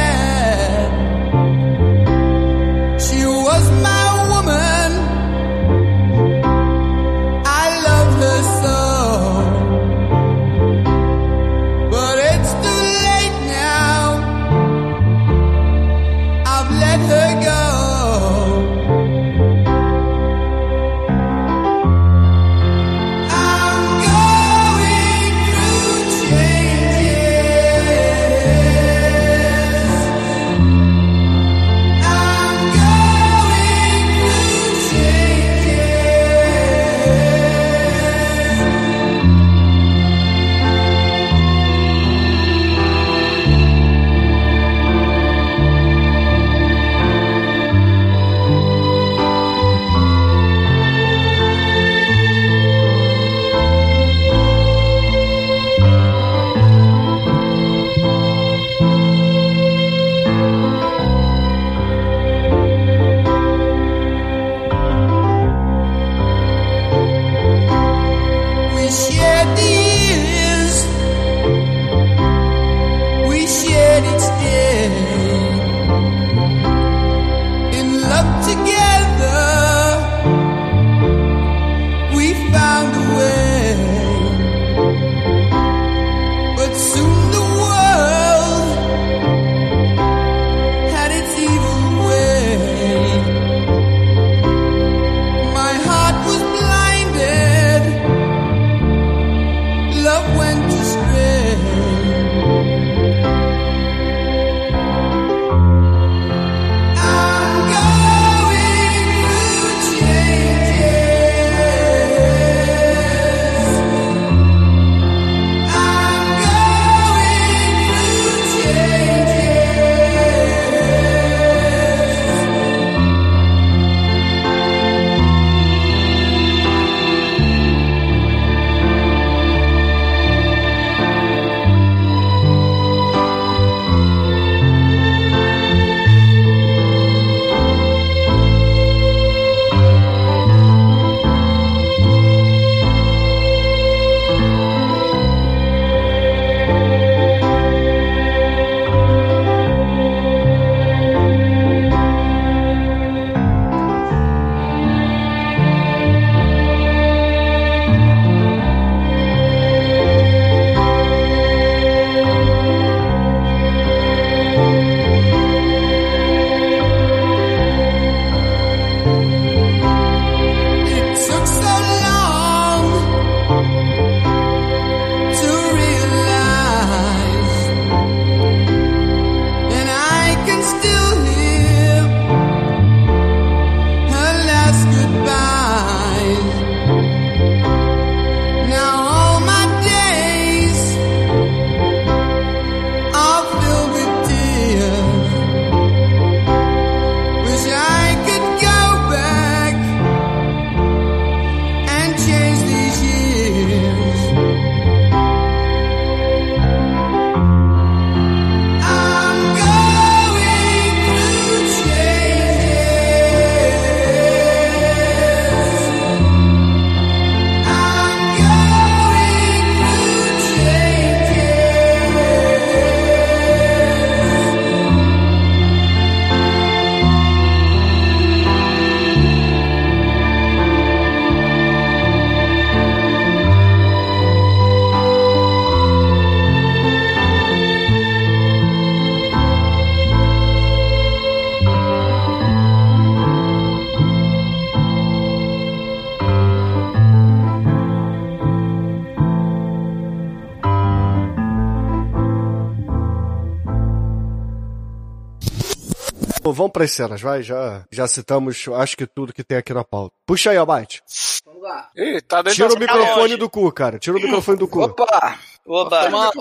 Vamos pras cenas, vai? Já, já citamos, acho que tudo que tem aqui na pauta. Puxa aí, Abate. Vamos lá. Ih, tá dentro Tira o microfone longe. do cu, cara. Tira o microfone do cu. Opa! Oba, Toma-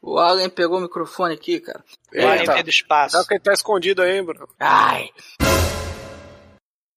O Alien pegou o microfone aqui, cara. o Alien veio do espaço. Será que ele tá escondido aí, Bruno? Ai!